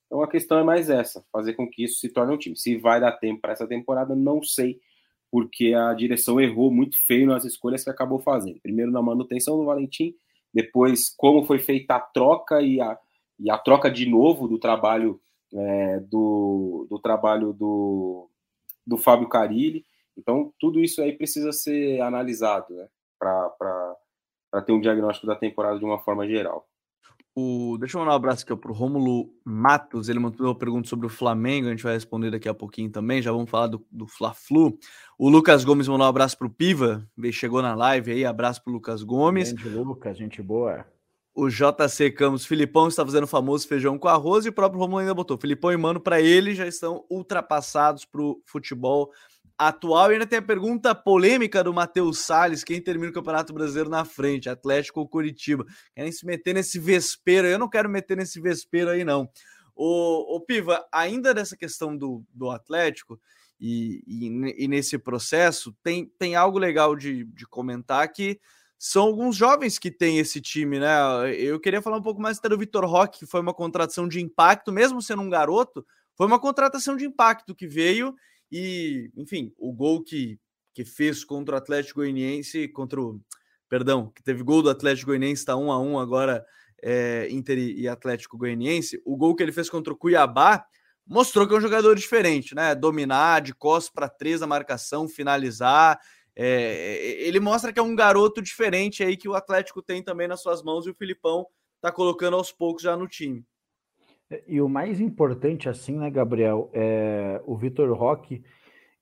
Então a questão é mais essa, fazer com que isso se torne um time. Se vai dar tempo para essa temporada, não sei, porque a direção errou muito feio nas escolhas que acabou fazendo. Primeiro na manutenção do Valentim, depois como foi feita a troca e a, e a troca de novo do trabalho é, do, do trabalho do, do Fábio Carilli. Então, tudo isso aí precisa ser analisado né, para ter um diagnóstico da temporada de uma forma geral. O, deixa eu mandar um abraço aqui para o Rômulo Matos. Ele mandou uma pergunta sobre o Flamengo. A gente vai responder daqui a pouquinho também. Já vamos falar do, do Fla-Flu. O Lucas Gomes mandou um abraço para o Piva. Chegou na live aí. Abraço para Lucas Gomes. Gente, Lucas, gente boa. O JC Campos, Filipão está fazendo o famoso feijão com arroz e o próprio Romulo ainda botou. Filipão e Mano, para ele, já estão ultrapassados para o futebol atual. E ainda tem a pergunta polêmica do Matheus Salles: quem termina o Campeonato Brasileiro na frente, Atlético ou Curitiba? Querem se meter nesse vespeiro? Eu não quero meter nesse vespeiro aí, não. O, o Piva, ainda dessa questão do, do Atlético e, e, e, nesse processo, tem, tem algo legal de, de comentar que são alguns jovens que têm esse time, né? Eu queria falar um pouco mais do Vitor Roque, que foi uma contratação de impacto, mesmo sendo um garoto, foi uma contratação de impacto que veio e, enfim, o gol que, que fez contra o Atlético Goianiense, contra o. Perdão, que teve gol do Atlético Goianiense, está um a um agora, é, Inter e Atlético Goianiense. O gol que ele fez contra o Cuiabá mostrou que é um jogador diferente, né? Dominar, de costas para três a marcação, finalizar. É, ele mostra que é um garoto diferente aí que o Atlético tem também nas suas mãos e o Filipão tá colocando aos poucos já no time. E o mais importante, assim, né, Gabriel, é o Vitor Roque,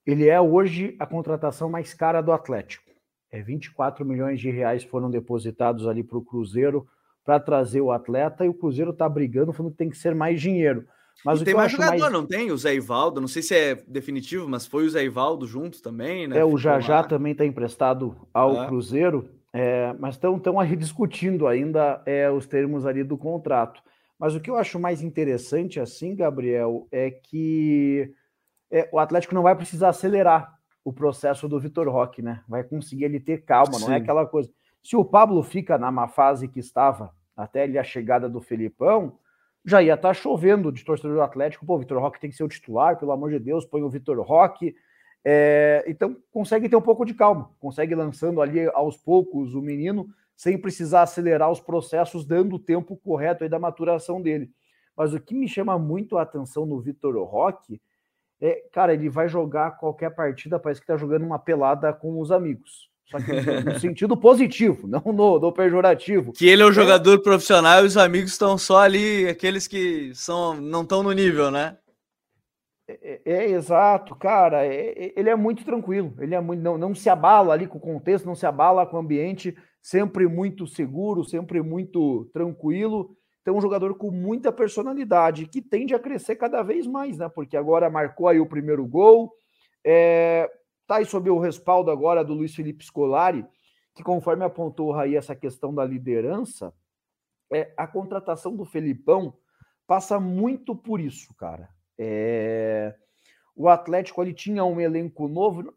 ele é hoje a contratação mais cara do Atlético. É 24 milhões de reais foram depositados ali para o Cruzeiro para trazer o atleta e o Cruzeiro está brigando, falando que tem que ser mais dinheiro. Mas tem mais jogador, mais... não tem? O Zé Ivaldo, não sei se é definitivo, mas foi o Zé Ivaldo junto também, né? É, o Jajá também está emprestado ao é. Cruzeiro, é, mas estão aí discutindo ainda é, os termos ali do contrato. Mas o que eu acho mais interessante, assim, Gabriel, é que é, o Atlético não vai precisar acelerar o processo do Vitor Roque, né? Vai conseguir ele ter calma, Sim. não é aquela coisa. Se o Pablo fica na má fase que estava até ali a chegada do Felipão, já ia estar tá chovendo de torcedor do Atlético. Pô, o Vitor Roque tem que ser o titular, pelo amor de Deus, põe o Vitor Roque. É, então, consegue ter um pouco de calma, consegue lançando ali aos poucos o menino sem precisar acelerar os processos, dando o tempo correto da maturação dele. Mas o que me chama muito a atenção no Vitor Roque é, cara, ele vai jogar qualquer partida, parece que tá jogando uma pelada com os amigos. Só que no sentido positivo, não no, no, pejorativo. Que ele é um é. jogador profissional e os amigos estão só ali, aqueles que são não estão no nível, né? É, é, é exato, cara. É, é, ele é muito tranquilo. Ele é muito, não, não se abala ali com o contexto, não se abala com o ambiente sempre muito seguro, sempre muito tranquilo. Então, um jogador com muita personalidade, que tende a crescer cada vez mais, né? Porque agora marcou aí o primeiro gol, é, tá aí sob o respaldo agora do Luiz Felipe Scolari, que conforme apontou aí essa questão da liderança, é, a contratação do Felipão passa muito por isso, cara. É, o Atlético ali tinha um elenco novo,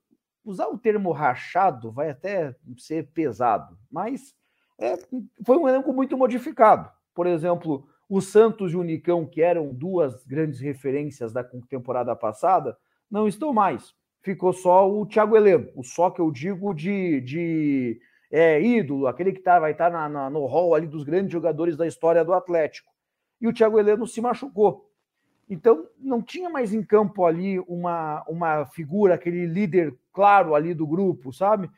usar o termo rachado vai até ser pesado, mas é, foi um elenco muito modificado. Por exemplo, o Santos e o Nicão, que eram duas grandes referências da temporada passada, não estão mais. Ficou só o Thiago Heleno, o só que eu digo de, de é, ídolo, aquele que tá, vai estar tá no hall ali dos grandes jogadores da história do Atlético. E o Thiago Heleno se machucou. Então, não tinha mais em campo ali uma, uma figura, aquele líder claro ali do grupo, sabe?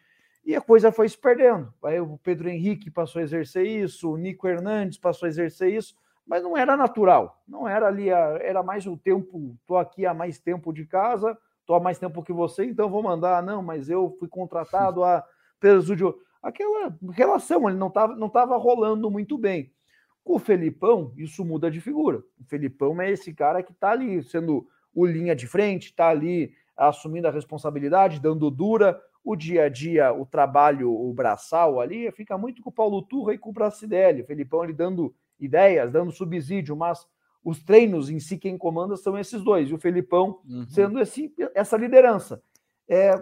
E a coisa foi se perdendo. Aí o Pedro Henrique passou a exercer isso, o Nico Hernandes passou a exercer isso, mas não era natural. Não era ali, a, era mais o tempo. Estou aqui há mais tempo de casa, estou há mais tempo que você, então vou mandar. Não, mas eu fui contratado a prejúdio. Aquela relação, ele não estava não tava rolando muito bem. Com o Felipão, isso muda de figura. O Felipão é esse cara que está ali sendo o linha de frente, está ali assumindo a responsabilidade, dando dura. O dia a dia, o trabalho, o braçal ali, fica muito com o Paulo Turra e com o Bracidelli. O Felipão ali dando ideias, dando subsídio, mas os treinos em si, quem comanda são esses dois. E o Felipão uhum. sendo esse, essa liderança. É,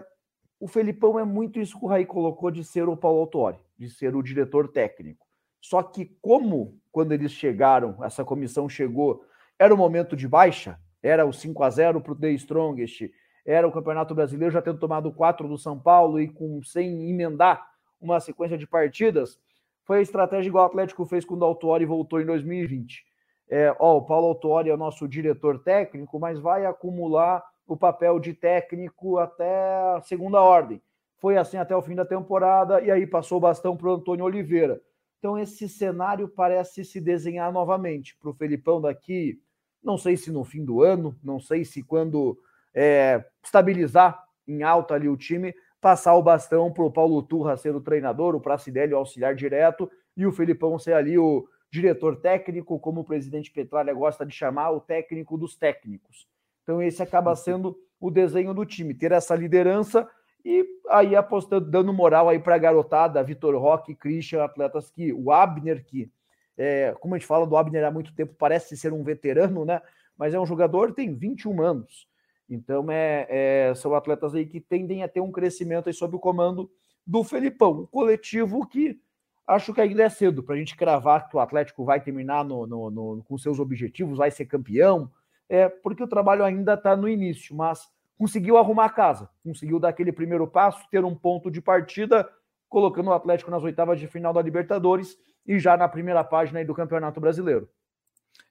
o Felipão é muito isso que o Raí colocou de ser o Paulo Autori, de ser o diretor técnico. Só que como quando eles chegaram, essa comissão chegou, era o momento de baixa, era o 5 a 0 para o The Strongest, era o Campeonato Brasileiro já tendo tomado quatro do São Paulo e com sem emendar uma sequência de partidas, foi a estratégia igual o Atlético fez quando o Autuori voltou em 2020. É, ó, o Paulo Autuori é o nosso diretor técnico, mas vai acumular o papel de técnico até a segunda ordem. Foi assim até o fim da temporada, e aí passou o bastão para o Antônio Oliveira. Então, esse cenário parece se desenhar novamente para o Felipão daqui, não sei se no fim do ano, não sei se quando é, estabilizar em alta ali o time, passar o bastão para o Paulo Turra ser o treinador, o Pracidelli o auxiliar direto e o Felipão ser ali o diretor técnico, como o presidente Petralha gosta de chamar, o técnico dos técnicos. Então, esse acaba sendo o desenho do time, ter essa liderança e aí apostando, dando moral aí para a garotada, Vitor Roque, Christian, atletas que o Abner, que, é, como a gente fala do Abner há muito tempo, parece ser um veterano, né? Mas é um jogador tem 21 anos. Então, é, é, são atletas aí que tendem a ter um crescimento aí sob o comando do Felipão, um coletivo que acho que ainda é cedo para a gente cravar que o Atlético vai terminar no, no, no, com seus objetivos, vai ser campeão, é, porque o trabalho ainda está no início, mas conseguiu arrumar a casa, conseguiu dar aquele primeiro passo, ter um ponto de partida, colocando o Atlético nas oitavas de final da Libertadores e já na primeira página do Campeonato Brasileiro.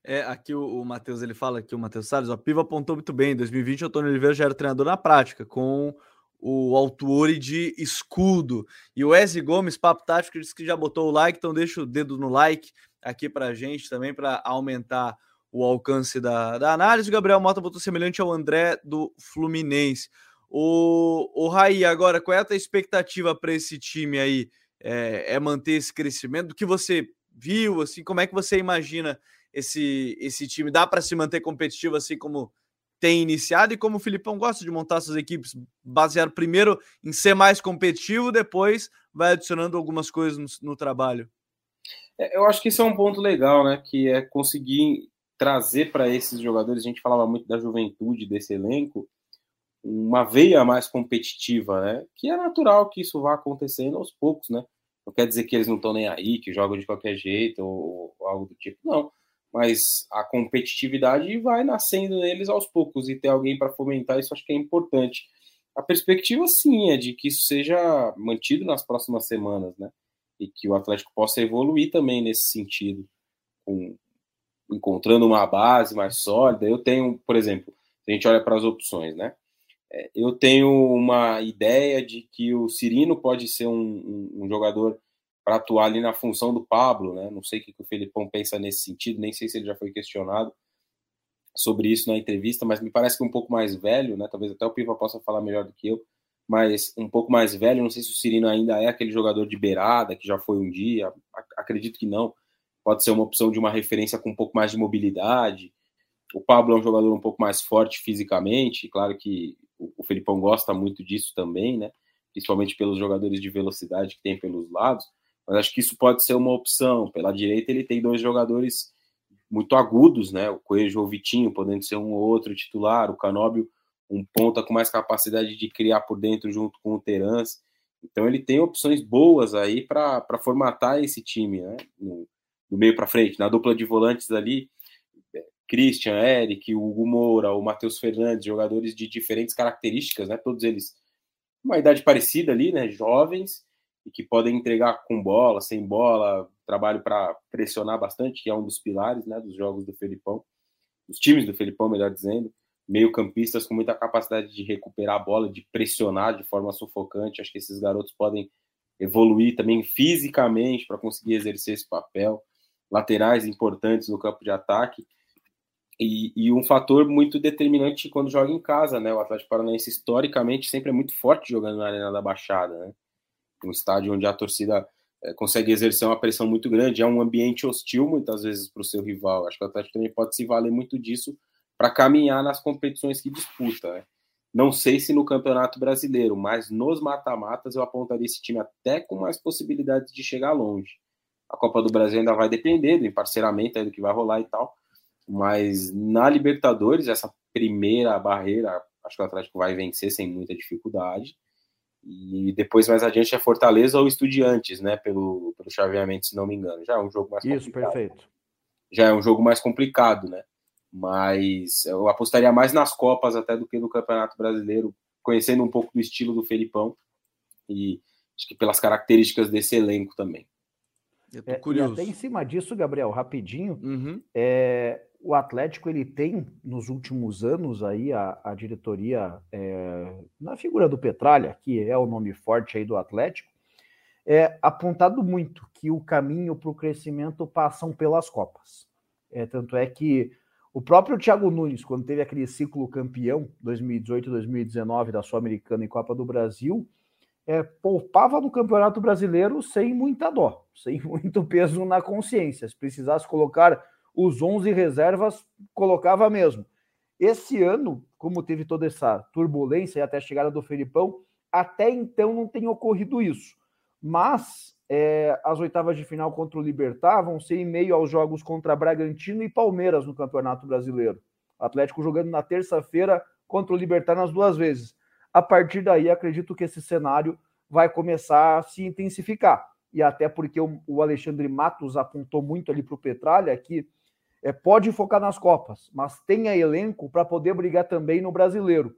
É, aqui o, o Matheus ele fala que o Matheus Salles, o Piva apontou muito bem. Em 2020, o Antônio Oliveira já era treinador na prática, com o Altuori de escudo. E o Wesley Gomes, Papo Tático, disse que já botou o like, então deixa o dedo no like aqui pra gente também, para aumentar o alcance da, da análise. O Gabriel Mota botou semelhante ao André do Fluminense. O, o Raí, agora, qual é a tua expectativa para esse time aí? É, é, manter esse crescimento? Do que você viu, assim, como é que você imagina esse, esse time? Dá para se manter competitivo assim como tem iniciado e como o Filipão gosta de montar suas equipes baseado primeiro em ser mais competitivo, depois vai adicionando algumas coisas no, no trabalho? É, eu acho que isso é um ponto legal, né? Que é conseguir trazer para esses jogadores, a gente falava muito da juventude desse elenco, uma veia mais competitiva, né? Que é natural que isso vá acontecendo aos poucos, né? Não quer dizer que eles não estão nem aí, que jogam de qualquer jeito ou, ou, algo do tipo, não. Mas a competitividade vai nascendo neles aos poucos e ter alguém para fomentar isso acho que é importante. A perspectiva, sim, é de que isso seja mantido nas próximas semanas, né? E que o Atlético possa evoluir também nesse sentido, com, encontrando uma base mais sólida. Eu tenho, por exemplo, a gente olha para as opções, né? É, eu tenho uma ideia de que o Cirino pode ser um, um, um jogador para atuar ali na função do Pablo, né? Não sei o que o Felipão pensa nesse sentido, nem sei se ele já foi questionado sobre isso na entrevista, mas me parece que um pouco mais velho, né? Talvez até o Piva possa falar melhor do que eu, mas um pouco mais velho. Não sei se o Cirino ainda é aquele jogador de beirada que já foi um dia, acredito que não pode ser uma opção de uma referência com um pouco mais de mobilidade. O Pablo é um jogador um pouco mais forte fisicamente, claro que o Felipão gosta muito disso também, né? Principalmente pelos jogadores de velocidade que tem pelos lados, mas acho que isso pode ser uma opção. Pela direita ele tem dois jogadores muito agudos, né? O Coelho ou o Vitinho, podendo ser um ou outro titular, o Canóbio um ponta com mais capacidade de criar por dentro junto com o Terans. Então ele tem opções boas aí para formatar esse time, né? Do meio para frente, na dupla de volantes ali, é, Christian, Eric, Hugo Moura, o Matheus Fernandes, jogadores de diferentes características, né? Todos eles uma idade parecida ali, né? Jovens e que podem entregar com bola, sem bola, trabalho para pressionar bastante, que é um dos pilares, né? Dos jogos do Felipão, dos times do Felipão, melhor dizendo, meio campistas com muita capacidade de recuperar a bola, de pressionar de forma sufocante. Acho que esses garotos podem evoluir também fisicamente para conseguir exercer esse papel laterais importantes no campo de ataque. E, e, um fator muito determinante quando joga em casa, né? O Atlético Paranaense historicamente sempre é muito forte jogando na Arena da Baixada, né? Um estádio onde a torcida é, consegue exercer uma pressão muito grande, é um ambiente hostil muitas vezes para o seu rival. Acho que o Atlético também pode se valer muito disso para caminhar nas competições que disputa. Né? Não sei se no Campeonato Brasileiro, mas nos mata-matas eu apontaria esse time até com mais possibilidades de chegar longe. A Copa do Brasil ainda vai depender do emparceramento do que vai rolar e tal. Mas na Libertadores, essa primeira barreira, acho que o Atlético vai vencer sem muita dificuldade. E depois, mais adiante, é Fortaleza ou Estudiantes, né? Pelo, pelo chaveamento, se não me engano. Já é um jogo mais Isso, complicado. perfeito. Já é um jogo mais complicado, né? Mas eu apostaria mais nas Copas até do que no Campeonato Brasileiro, conhecendo um pouco do estilo do Felipão e acho que pelas características desse elenco também. Eu tô é, curioso. E até em cima disso, Gabriel, rapidinho, uhum. é, o Atlético ele tem nos últimos anos aí a, a diretoria é, na figura do Petralha, que é o nome forte aí do Atlético, é apontado muito que o caminho para o crescimento passam pelas Copas. É, tanto é que o próprio Thiago Nunes, quando teve aquele ciclo campeão 2018-2019 da Sul-Americana e Copa do Brasil, é, poupava no Campeonato Brasileiro sem muita dó, sem muito peso na consciência. Se precisasse colocar os 11 reservas, colocava mesmo. Esse ano, como teve toda essa turbulência e até a chegada do Felipão, até então não tem ocorrido isso. Mas é, as oitavas de final contra o Libertar vão ser em meio aos jogos contra Bragantino e Palmeiras no Campeonato Brasileiro. O Atlético jogando na terça-feira contra o Libertar nas duas vezes. A partir daí, acredito que esse cenário vai começar a se intensificar. E até porque o, Alexandre Matos apontou muito ali para o Petralha que é, pode focar nas Copas, mas tenha elenco para poder brigar também no brasileiro.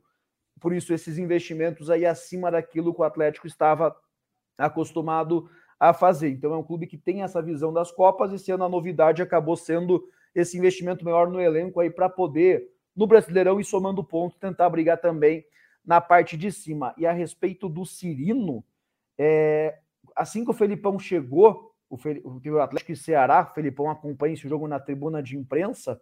Por isso, esses investimentos aí acima daquilo que o Atlético estava acostumado a fazer. Então, é um clube que tem essa visão das Copas. Esse ano a novidade acabou sendo esse investimento maior no elenco aí para poder, no Brasileirão, e somando pontos, tentar brigar também na parte de cima. E a respeito do Cirino, é, assim que o Felipão chegou, o, Fel, o Atlético e Ceará, o Felipão acompanha esse jogo na tribuna de imprensa,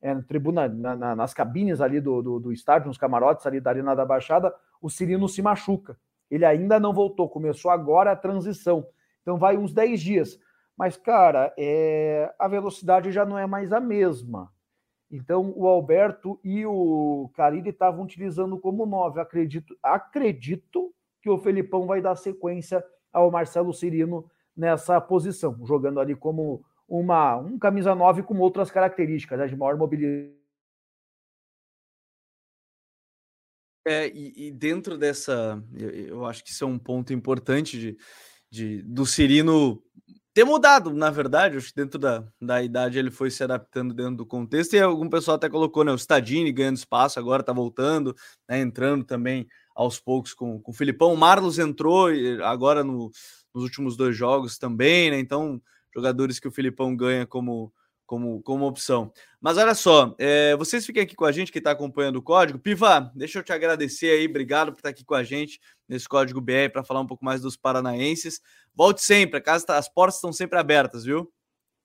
é, na tribuna, na, na, nas cabines ali do, do, do, estádio, nos camarotes ali da Arena da Baixada, o Cirino se machuca. Ele ainda não voltou, começou agora a transição. Então vai uns 10 dias. Mas, cara, é, a velocidade já não é mais a mesma. Então, o Alberto e o Carille estavam utilizando como 9. Acredito, acredito que o Felipão vai dar sequência ao Marcelo Cirino nessa posição, jogando ali como uma um camisa 9 com outras características, né, de maior mobilidade. É, e, e, dentro dessa, eu, eu, acho que isso é um ponto importante de, de do Cirino ter mudado, na verdade, acho que dentro da, da idade ele foi se adaptando dentro do contexto, e algum pessoal até colocou, né, o Stadini ganhando espaço, agora tá voltando, né, entrando também aos poucos com, com o Filipão, o Marlos entrou agora no, nos últimos dois jogos também, né, então jogadores que o Filipão ganha como, como, como opção. Mas olha só, é, vocês fiquem aqui com a gente que está acompanhando o código. Piva, deixa eu te agradecer aí, obrigado por estar aqui com a gente nesse código BR para falar um pouco mais dos paranaenses. Volte sempre, a casa tá, as portas estão sempre abertas, viu?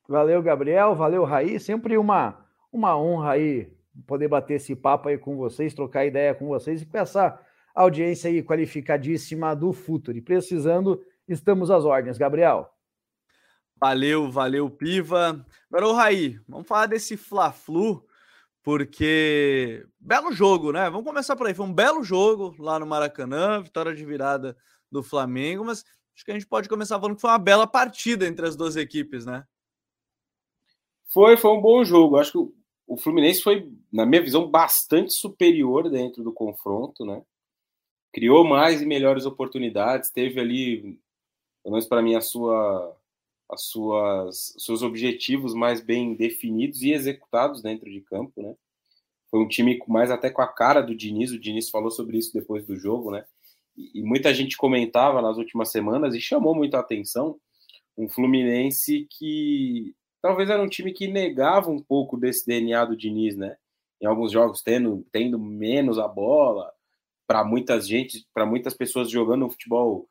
Valeu, Gabriel, valeu, Raí, sempre uma, uma honra aí poder bater esse papo aí com vocês, trocar ideia com vocês e com essa audiência aí qualificadíssima do Futuri. Precisando, estamos às ordens, Gabriel. Valeu, valeu, Piva. Agora, o Raí, vamos falar desse Fla-Flu, porque belo jogo, né? Vamos começar por aí. Foi um belo jogo lá no Maracanã, vitória de virada do Flamengo, mas acho que a gente pode começar falando que foi uma bela partida entre as duas equipes, né? Foi, foi um bom jogo. Acho que o Fluminense foi, na minha visão, bastante superior dentro do confronto, né? Criou mais e melhores oportunidades, teve ali, pelo menos para mim, a sua as suas seus objetivos mais bem definidos e executados dentro de campo, né? Foi um time mais até com a cara do Diniz, o Diniz falou sobre isso depois do jogo, né? E, muita gente comentava nas últimas semanas e chamou muita atenção um Fluminense que talvez era um time que negava um pouco desse DNA do Diniz, né? Em alguns jogos tendo, tendo menos a bola, para muitas gente, para muitas pessoas jogando um futebol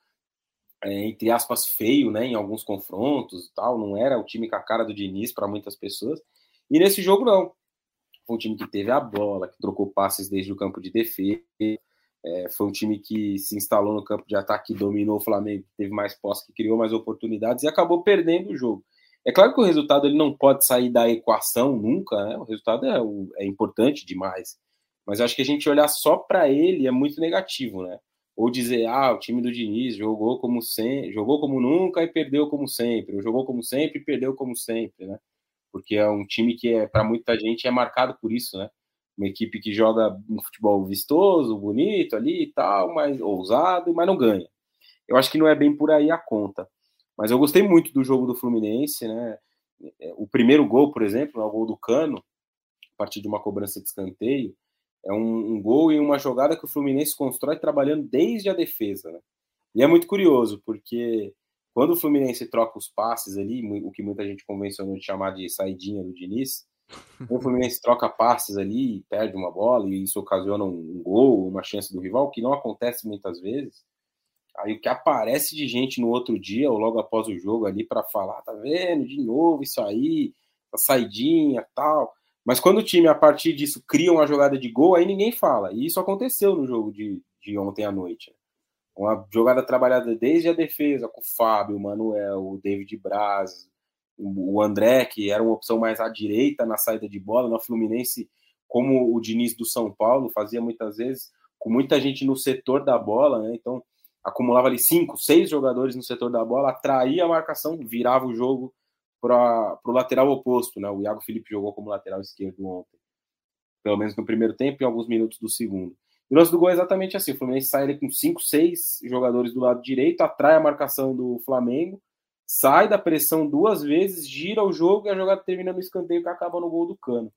entre aspas, feio, né, em alguns confrontos e tal, não era o time com a cara do Diniz para muitas pessoas. E nesse jogo, não. Foi um time que teve a bola, que trocou passes desde o campo de defesa, é, foi um time que se instalou no campo de ataque, dominou o Flamengo, teve mais posse, que criou mais oportunidades e acabou perdendo o jogo. É claro que o resultado ele não pode sair da equação nunca, né? O resultado é, é importante demais. Mas acho que a gente olhar só para ele é muito negativo, né? Ou dizer, ah, o time do Diniz jogou como sempre, jogou como nunca e perdeu como sempre, ou jogou como sempre e perdeu como sempre, né? Porque é um time que é para muita gente é marcado por isso, né? Uma equipe que joga um futebol vistoso, bonito ali e tal, mas ousado, mas não ganha. Eu acho que não é bem por aí a conta. Mas eu gostei muito do jogo do Fluminense, né? O primeiro gol, por exemplo, é o gol do Cano, a partir de uma cobrança de escanteio, é um, um, gol e uma jogada que o Fluminense constrói trabalhando desde a defesa. Né? E é muito curioso, porque quando o Fluminense troca os passes ali, o que muita gente convencionou de chamar de saidinha do Diniz, o Fluminense troca passes ali, perde uma bola e isso ocasiona um, gol, uma chance do rival, que não acontece muitas vezes. Aí o que aparece de gente no outro dia, ou logo após o jogo ali, para falar, tá vendo, de novo isso aí, a saidinha tal. Mas quando o time, a partir disso, cria uma jogada de gol, aí ninguém fala. E isso aconteceu no jogo de, de ontem à noite. Uma jogada trabalhada desde a defesa, com o Fábio, o Manuel, o David Braz, o André, que era uma opção mais à direita na saída de bola, no Fluminense, como o Diniz do São Paulo fazia muitas vezes, com muita gente no setor da bola, né? Então, acumulava ali cinco, seis jogadores no setor da bola, atraía a marcação, virava o jogo para o lateral oposto, né? O Iago Felipe jogou como lateral esquerdo ontem, pelo menos no primeiro tempo e alguns minutos do segundo. O lance do gol é exatamente assim: o Fluminense sai ali com cinco, seis jogadores do lado direito, atrai a marcação do Flamengo, sai da pressão duas vezes, gira o jogo e a jogada termina no escanteio que acaba no gol do Cano.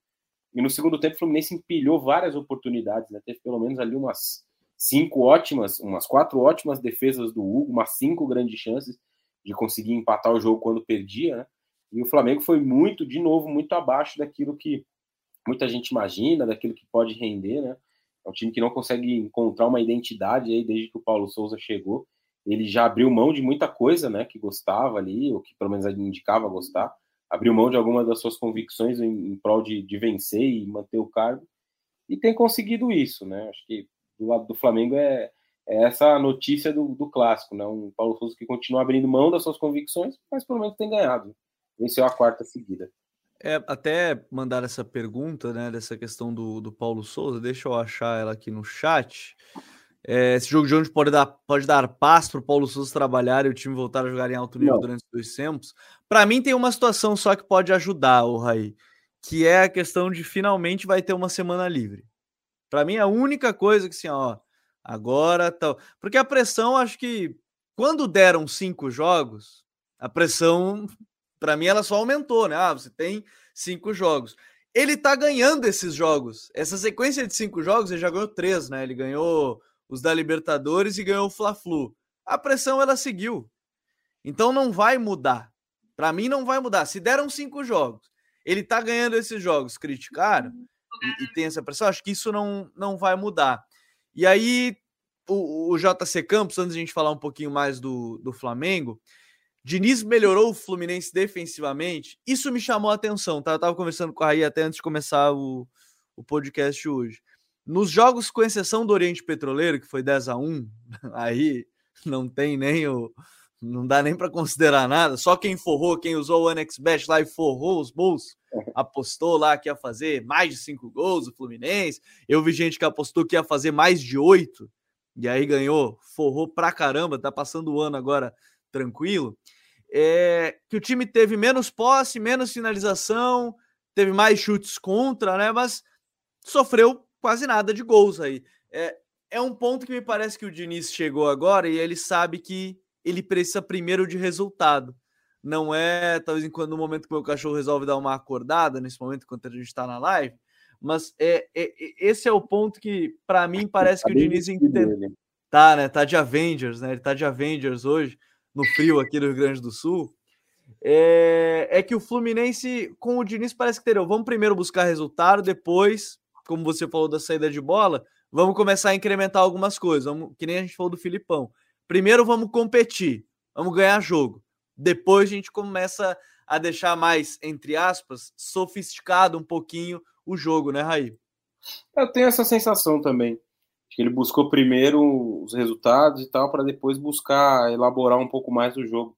E no segundo tempo o Fluminense empilhou várias oportunidades, né? Teve pelo menos ali umas cinco ótimas, umas quatro ótimas defesas do Hugo, umas cinco grandes chances de conseguir empatar o jogo quando perdia, né? E o Flamengo foi muito, de novo, muito abaixo daquilo que muita gente imagina, daquilo que pode render, né? É um time que não consegue encontrar uma identidade aí desde que o Paulo Souza chegou. Ele já abriu mão de muita coisa, né? Que gostava ali, ou que pelo menos indicava gostar. Abriu mão de algumas das suas convicções em, em prol de, de vencer e manter o cargo. E tem conseguido isso, né? Acho que do lado do Flamengo é, é essa notícia do, do, clássico, né? Um Paulo Souza que continua abrindo mão das suas convicções, mas pelo menos tem ganhado. Venceu a quarta seguida. É, até mandar essa pergunta, né, dessa questão do, do Paulo Souza, deixa eu achar ela aqui no chat. É, esse jogo de hoje pode dar, pode dar paz para o Paulo Souza trabalhar e o time voltar a jogar em alto nível Não. durante os dois tempos. Para mim, tem uma situação só que pode ajudar, o Raí, que é a questão de finalmente vai ter uma semana livre. Para mim, a única coisa que, assim, ó, agora tá. Porque a pressão, acho que quando deram cinco jogos, a pressão, para mim, ela só aumentou, né? Ah, você tem cinco jogos. Ele tá ganhando esses jogos. Essa sequência de cinco jogos, ele já ganhou três, né? Ele ganhou os da Libertadores e ganhou o Fla-Flu. A pressão, ela seguiu. Então não vai mudar. Para mim, não vai mudar. Se deram cinco jogos, ele tá ganhando esses jogos, criticaram e, e, tem essa pressão, acho que isso não, não vai mudar. E aí, o, o JC Campos, antes de a gente falar um pouquinho mais do, do Flamengo, Diniz melhorou o Fluminense defensivamente. Isso me chamou a atenção, tá? Eu tava conversando com a Raí até antes de começar o, o podcast hoje. Nos jogos, com exceção do Oriente Petroleiro, que foi 10 a 1 aí não tem nem o, não dá nem para considerar nada. Só quem forrou, quem usou o AnexBet lá e forrou os bolsos, apostou lá que ia fazer mais de cinco gols o Fluminense. Eu vi gente que apostou que ia fazer mais de oito e aí ganhou, forrou pra caramba, tá passando o ano agora tranquilo. É, que o time teve menos posse, menos finalização, teve mais chutes contra, né? Mas sofreu quase nada de gols aí. É, é um ponto que me parece que o Diniz chegou agora e ele sabe que ele precisa primeiro de resultado. Não é, talvez, enquanto no momento que o meu cachorro resolve dar uma acordada, nesse momento, enquanto a gente está na live, mas é, é, esse é o ponto que, para mim, parece que o Diniz entende. Tá, né? Tá de Avengers, né? Ele tá de Avengers hoje, no frio aqui do Rio Grande do Sul. É, é que o Fluminense, com o Diniz, parece que tereu. Vamos primeiro buscar resultado, depois, como você falou da saída de bola, vamos começar a incrementar algumas coisas. Vamos, que nem a gente falou do Filipão. Primeiro vamos competir, vamos ganhar jogo. Depois a gente começa a deixar mais, entre aspas, sofisticado um pouquinho o jogo, né, Raí? Eu tenho essa sensação também. Que ele buscou primeiro os resultados e tal, para depois buscar elaborar um pouco mais o jogo.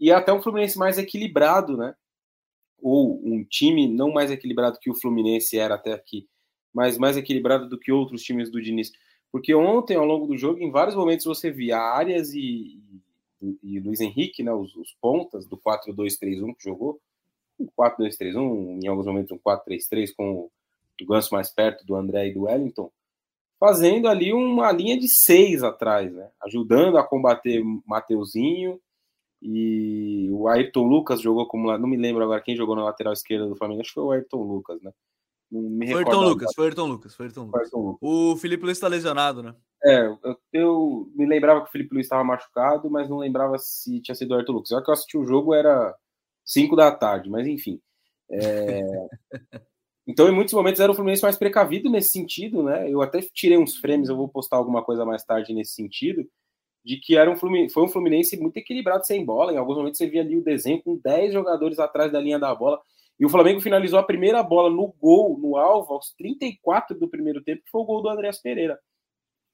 E até um Fluminense mais equilibrado, né? Ou um time não mais equilibrado que o Fluminense era até aqui, mas mais equilibrado do que outros times do Diniz. Porque ontem, ao longo do jogo, em vários momentos você via Arias e, e, e Luiz Henrique, né, os, os pontas do 4-2-3-1 que jogou, um 4-2-3-1, em alguns momentos um 4-3-3 com o, o Ganso mais perto do André e do Wellington, fazendo ali uma linha de seis atrás, né, ajudando a combater Mateuzinho e o Ayrton Lucas jogou como lá, não me lembro agora quem jogou na lateral esquerda do Flamengo, acho que foi o Ayrton Lucas, né? Não me foi Ayrton Lucas, foi Ayrton Lucas, foi Ayrton Lucas. Lucas. O Felipe Luiz está lesionado, né? É, eu, eu, me lembrava que o Felipe Luiz estava machucado, mas não lembrava se tinha sido o Ayrton Lucas. Já que eu assisti o jogo era 5 da tarde, mas enfim. É... então, em muitos momentos era o Fluminense mais precavido nesse sentido, né? Eu até tirei uns frames, eu vou postar alguma coisa mais tarde nesse sentido, de que era um Fluminense, foi um Fluminense muito equilibrado sem bola. Em alguns momentos você via ali o desenho com 10 jogadores atrás da linha da bola. E o Flamengo finalizou a primeira bola no gol, no alvo, aos 34 do primeiro tempo, que foi o gol do Andreas Pereira.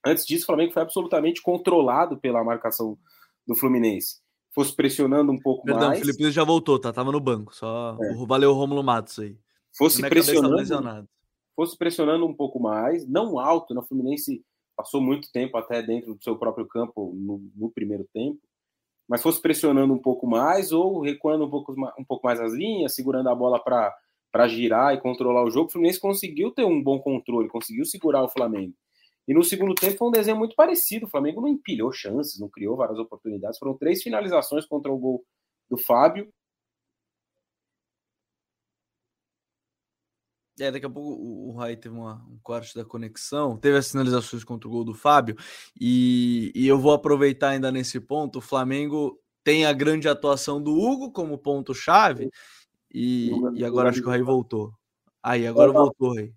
Antes disso, o Flamengo foi absolutamente controlado pela marcação do Fluminense. Fosse pressionando um pouco Perdão, mais. Perdão, o Felipe já voltou, tá? Tava no banco. Só é. valeu o Romulo Matos aí. Fosse pressionando, fosse pressionando um pouco mais, não alto, na né? Fluminense passou muito tempo até dentro do seu próprio campo no, no, primeiro tempo, mas fosse pressionando um pouco mais ou recuando um pouco, um pouco mais as linhas, segurando a bola para girar e controlar o jogo, o Fluminense conseguiu ter um bom controle, conseguiu segurar o Flamengo. E no segundo tempo foi um desenho muito parecido. O Flamengo não empilhou chances, não criou várias oportunidades. Foram três finalizações contra o gol do Fábio É, daqui a pouco o, o Rai teve uma, um corte da conexão, teve as sinalizações contra o gol do Fábio, e, e eu vou aproveitar ainda nesse ponto. O Flamengo tem a grande atuação do Hugo como ponto-chave, e, e agora acho que o Rai voltou. Aí, agora voltou, Rai.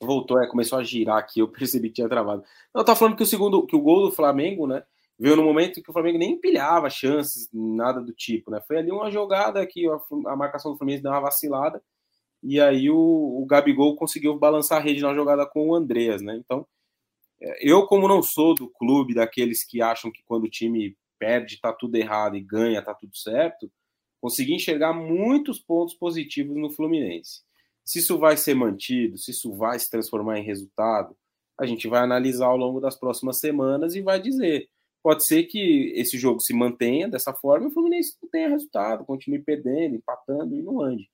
Voltou, é, começou a girar aqui, eu percebi que tinha travado. Eu tava falando que o segundo, que o gol do Flamengo, né, veio no momento que o Flamengo nem empilhava chances, nada do tipo, né? Foi ali uma jogada que a, a marcação do Flamengo deu uma vacilada e aí o, o Gabigol conseguiu balançar a rede na jogada com o Andreas, né? Então, é, eu, como não sou do clube daqueles que acham que quando o time perde tá tudo errado e ganha tá tudo certo, consegui enxergar muitos pontos positivos no Fluminense. Se isso vai ser mantido, se isso vai se transformar em resultado, a gente vai analisar ao longo das próximas semanas e vai dizer. Pode ser que esse jogo se mantenha dessa forma e o Fluminense não tenha resultado, continue perdendo, empatando e não ande.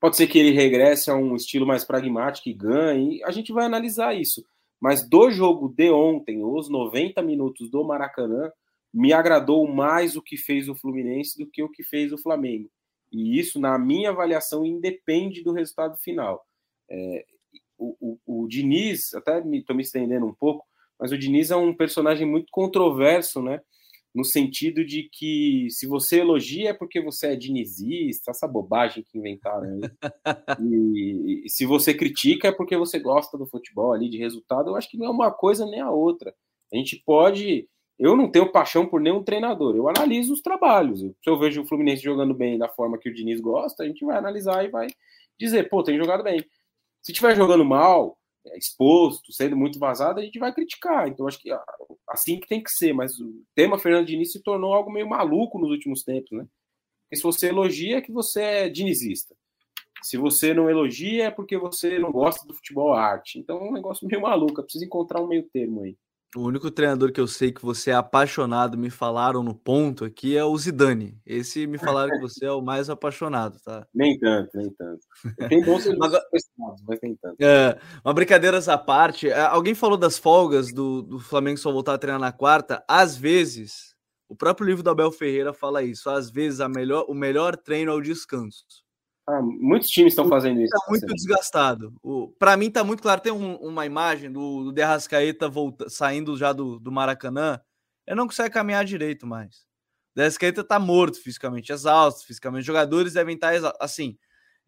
Pode ser que ele regresse a um estilo mais pragmático e ganhe. A gente vai analisar isso. Mas do jogo de ontem, os 90 minutos do Maracanã, me agradou mais o que fez o Fluminense do que o que fez o Flamengo. E isso, na minha avaliação, independe do resultado final. É, o, o, o, Diniz, até estou me, me estendendo um pouco, mas o Diniz é um personagem muito controverso, né? No sentido de que se você elogia é porque você é dinizista, essa bobagem que inventaram. e, e, se você critica é porque você gosta do futebol ali, de resultado. Eu acho que não é uma coisa nem a outra. A gente pode. Eu não tenho paixão por nenhum treinador, eu analiso os trabalhos. Se eu vejo o Fluminense jogando bem da forma que o Diniz gosta, a gente vai analisar e vai dizer, pô, tem jogado bem. Se estiver jogando mal, exposto, sendo muito vazado, a gente vai criticar. Então, acho que assim que tem que ser. Mas o tema Fernando Diniz se tornou algo meio maluco nos últimos tempos, né? Porque se você elogia, é que você é dinizista. Se você não elogia, é porque você não gosta do futebol arte. Então, é um negócio meio maluco. Precisa encontrar um meio termo aí. O único treinador que eu sei que você é apaixonado, me falaram no ponto aqui, é o Zidane. Esse me falaram que você é o mais apaixonado, tá? Nem tanto, nem tanto. Tem bons mas, mas nem tanto. É, uma brincadeira essa parte. É, alguém falou das folgas do, do Flamengo só voltar a treinar na quarta. Às vezes, o próprio livro do Abel Ferreira fala isso. Às vezes, a melhor, o melhor treino é o descanso. Ah, muitos times estão fazendo isso. Está muito desgastado. Para mim está muito claro. Tem um, uma imagem do, do Derrascaeta volta, saindo já do, do Maracanã. Ele não consegue caminhar direito mais. O Derrascaeta está morto fisicamente, exausto fisicamente. Os jogadores devem estar tá assim.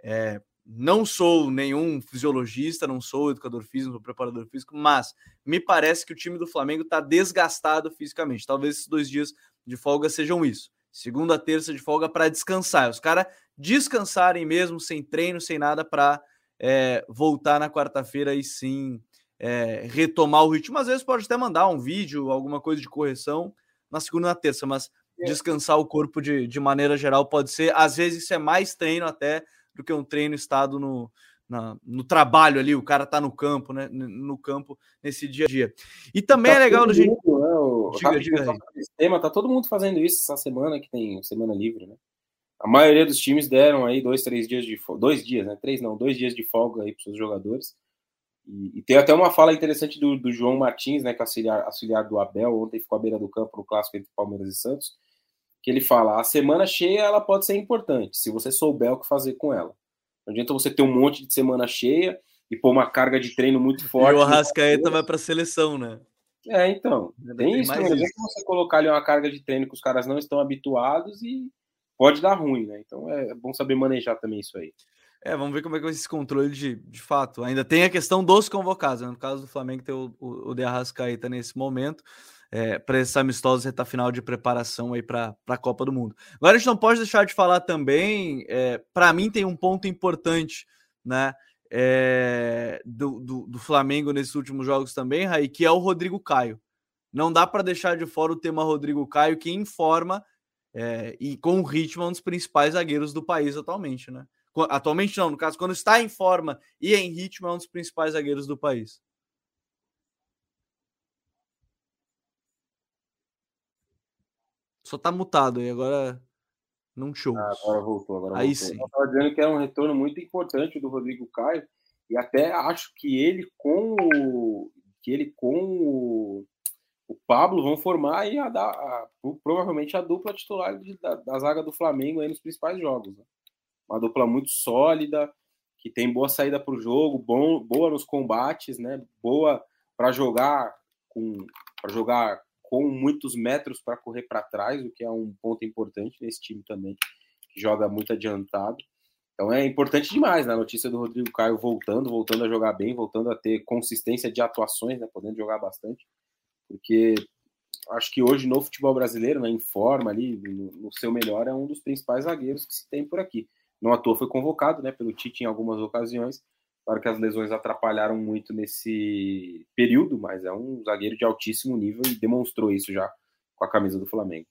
É, não sou nenhum fisiologista, não sou educador físico, não sou preparador físico, mas me parece que o time do Flamengo está desgastado fisicamente. Talvez esses dois dias de folga sejam isso. Segunda, terça de folga para descansar. Os caras descansarem mesmo, sem treino, sem nada, para é, voltar na quarta-feira e sim é, retomar o ritmo. Às vezes pode até mandar um vídeo, alguma coisa de correção na segunda e na terça, mas é. descansar o corpo de, de maneira geral pode ser. Às vezes isso é mais treino até do que um treino estado no, na, no trabalho ali, o cara tá no campo, né? No campo nesse dia a dia. E também tá é legal do gente. Né, o... diga, diga, Tema, tá todo mundo fazendo isso essa semana que tem semana livre, né? A maioria dos times deram aí dois, três dias de folga, dois dias, né? Três não, dois dias de folga aí para seus jogadores. E, e, tem até uma fala interessante do, do João Martins, né, que é auxiliar, auxiliar do Abel, ontem ficou à beira do campo no clássico entre Palmeiras e Santos, que ele fala: a semana cheia ela pode ser importante, se você souber o que fazer com ela. Não adianta você ter um monte de semana cheia e pôr uma carga de treino muito forte. E o Arrascaeta vai para a seleção, né? É, então. Tem, tem isso, não adianta você colocar ali uma carga de treino que os caras não estão habituados e pode dar ruim, né? Então é bom saber manejar também isso aí. É, vamos ver como é que vai esse controle de, de fato. Ainda tem a questão dos convocados, né? no caso do Flamengo tem o, o, o De Arrascaeta nesse momento. É, para esse amistoso reta final de preparação aí para a Copa do Mundo. Agora a gente não pode deixar de falar também, é, para mim tem um ponto importante, né? É, do, do, do, Flamengo nesses últimos jogos também, Raí, que é o Rodrigo Caio. Não dá para deixar de fora o tema Rodrigo Caio, que informa é, e com o ritmo é um dos principais zagueiros do país atualmente, né? Atualmente não, no caso, quando está em forma e em ritmo, é um dos principais zagueiros do país. Só tá mutado aí, agora não show. Ah, agora voltou, agora aí voltou. sim. Eu dizendo que é um retorno muito importante do Rodrigo Caio e até acho que ele com o que ele com o, o Pablo vão formar aí a, a, a, provavelmente a dupla titular de, da, da, zaga do Flamengo aí nos principais jogos. Né? Uma dupla muito sólida, que tem boa saída para o jogo, bom, boa nos combates, né? Boa para jogar com para jogar com muitos metros para correr para trás, o que é um ponto importante nesse time também, que joga muito adiantado. Então é importante demais na né? notícia do Rodrigo Caio voltando, voltando a jogar bem, voltando a ter consistência de atuações, né, podendo jogar bastante, porque acho que hoje no futebol brasileiro, né, em forma ali, no, no, seu melhor, é um dos principais zagueiros que se tem por aqui. Não à toa foi convocado, né, pelo Tite em algumas ocasiões, Claro que as lesões atrapalharam muito nesse período, mas é um zagueiro de altíssimo nível e demonstrou isso já com a camisa do Flamengo.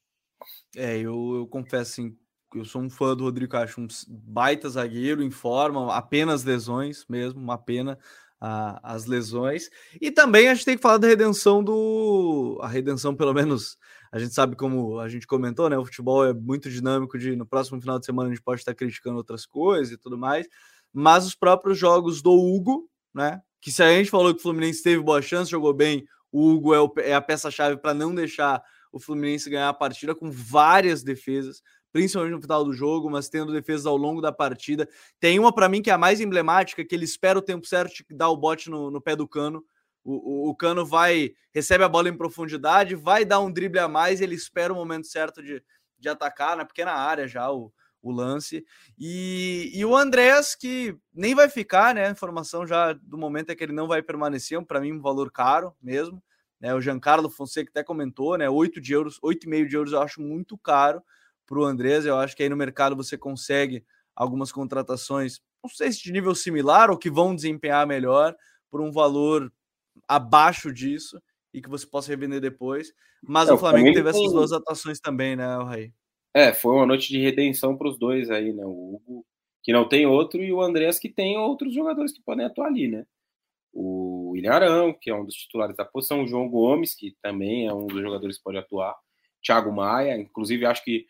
É, eu, eu confesso assim, eu sou um fã do Rodrigo acho um baita zagueiro em forma, apenas lesões mesmo, uma pena as lesões. E também a gente tem que falar da redenção do. A redenção, pelo menos, a gente sabe como a gente comentou, né? O futebol é muito dinâmico de no próximo final de semana a gente pode estar criticando outras coisas e tudo mais mas os próprios jogos do Hugo, né? Que se a gente falou que o Fluminense teve boa chance, jogou bem, o Hugo é, o, é a peça-chave para não deixar o Fluminense ganhar a partida com várias defesas, principalmente no final do jogo, mas tendo defesas ao longo da partida. Tem uma para mim que é a mais emblemática, que ele espera o tempo certo de dar o bote no, no pé do cano. O, o, o, Cano vai, recebe a bola em profundidade, vai dar um drible a mais, ele espera o momento certo de, de atacar na pequena área já. O, o lance. E, e o Andrés, que nem vai ficar, né? A informação já do momento é que ele não vai permanecer, para mim, um valor caro mesmo. Né? O Giancarlo Fonseca até comentou, né? 8 de euros, 8,5 de euros eu acho muito caro para o Andrés. Eu acho que aí no mercado você consegue algumas contratações, não sei se de nível similar ou que vão desempenhar melhor por um valor abaixo disso e que você possa revender depois. Mas o Flamengo teve tem... essas duas atuações também, né, Raí? É, foi uma noite de redenção para os dois aí, né? O Hugo, que não tem outro, e o Andrés, que tem outros jogadores que podem atuar ali, né? O William Arão, que é um dos titulares da posição, o João Gomes, que também é um dos jogadores que pode atuar, Thiago Maia, inclusive acho que.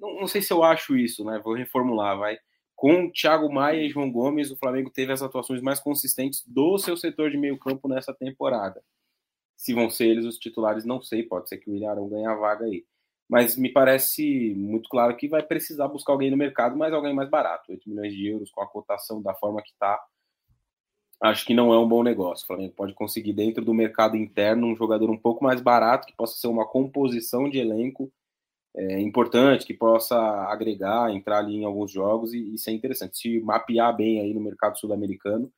Não, não sei se eu acho isso, né? Vou reformular, vai. Com Thiago Maia e João Gomes, o Flamengo teve as atuações mais consistentes do seu setor de meio campo nessa temporada. Se vão ser eles os titulares, não sei, pode ser que o William Arão ganhe a vaga aí mas me parece muito claro que vai precisar buscar alguém no mercado, mas alguém mais barato, 8 milhões de euros, com a cotação da forma que está. Acho que não é um bom negócio. O Flamengo pode conseguir, dentro do mercado interno, um jogador um pouco mais barato, que possa ser uma composição de elenco é, importante, que possa agregar, entrar ali em alguns jogos e, e ser interessante. Se mapear bem aí no mercado sul-americano,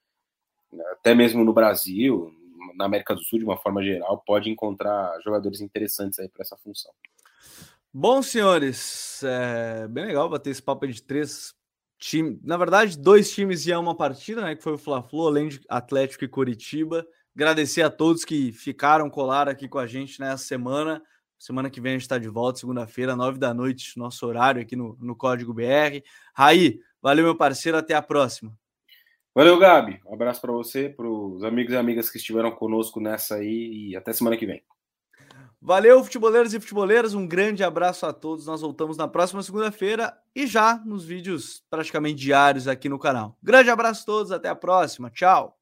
até mesmo no Brasil, na América do Sul, de uma forma geral, pode encontrar jogadores interessantes aí para essa função. Bom, senhores, é bem legal bater esse papo de três times. Na verdade, dois times e uma partida, né? Que foi o Fla-Flu, além de Atlético e Curitiba. Agradecer a todos que ficaram colar aqui com a gente nessa semana. Semana que vem a gente está de volta, segunda-feira, nove da noite, nosso horário aqui no, no Código BR. Raí, valeu, meu parceiro, até a próxima. Valeu, Gabi. Um abraço para você, para os amigos e amigas que estiveram conosco nessa aí e até semana que vem. Valeu, futeboleiros e futeboleiras. Um grande abraço a todos. Nós voltamos na próxima segunda-feira e já nos vídeos praticamente diários aqui no canal. Grande abraço a todos. Até a próxima. Tchau.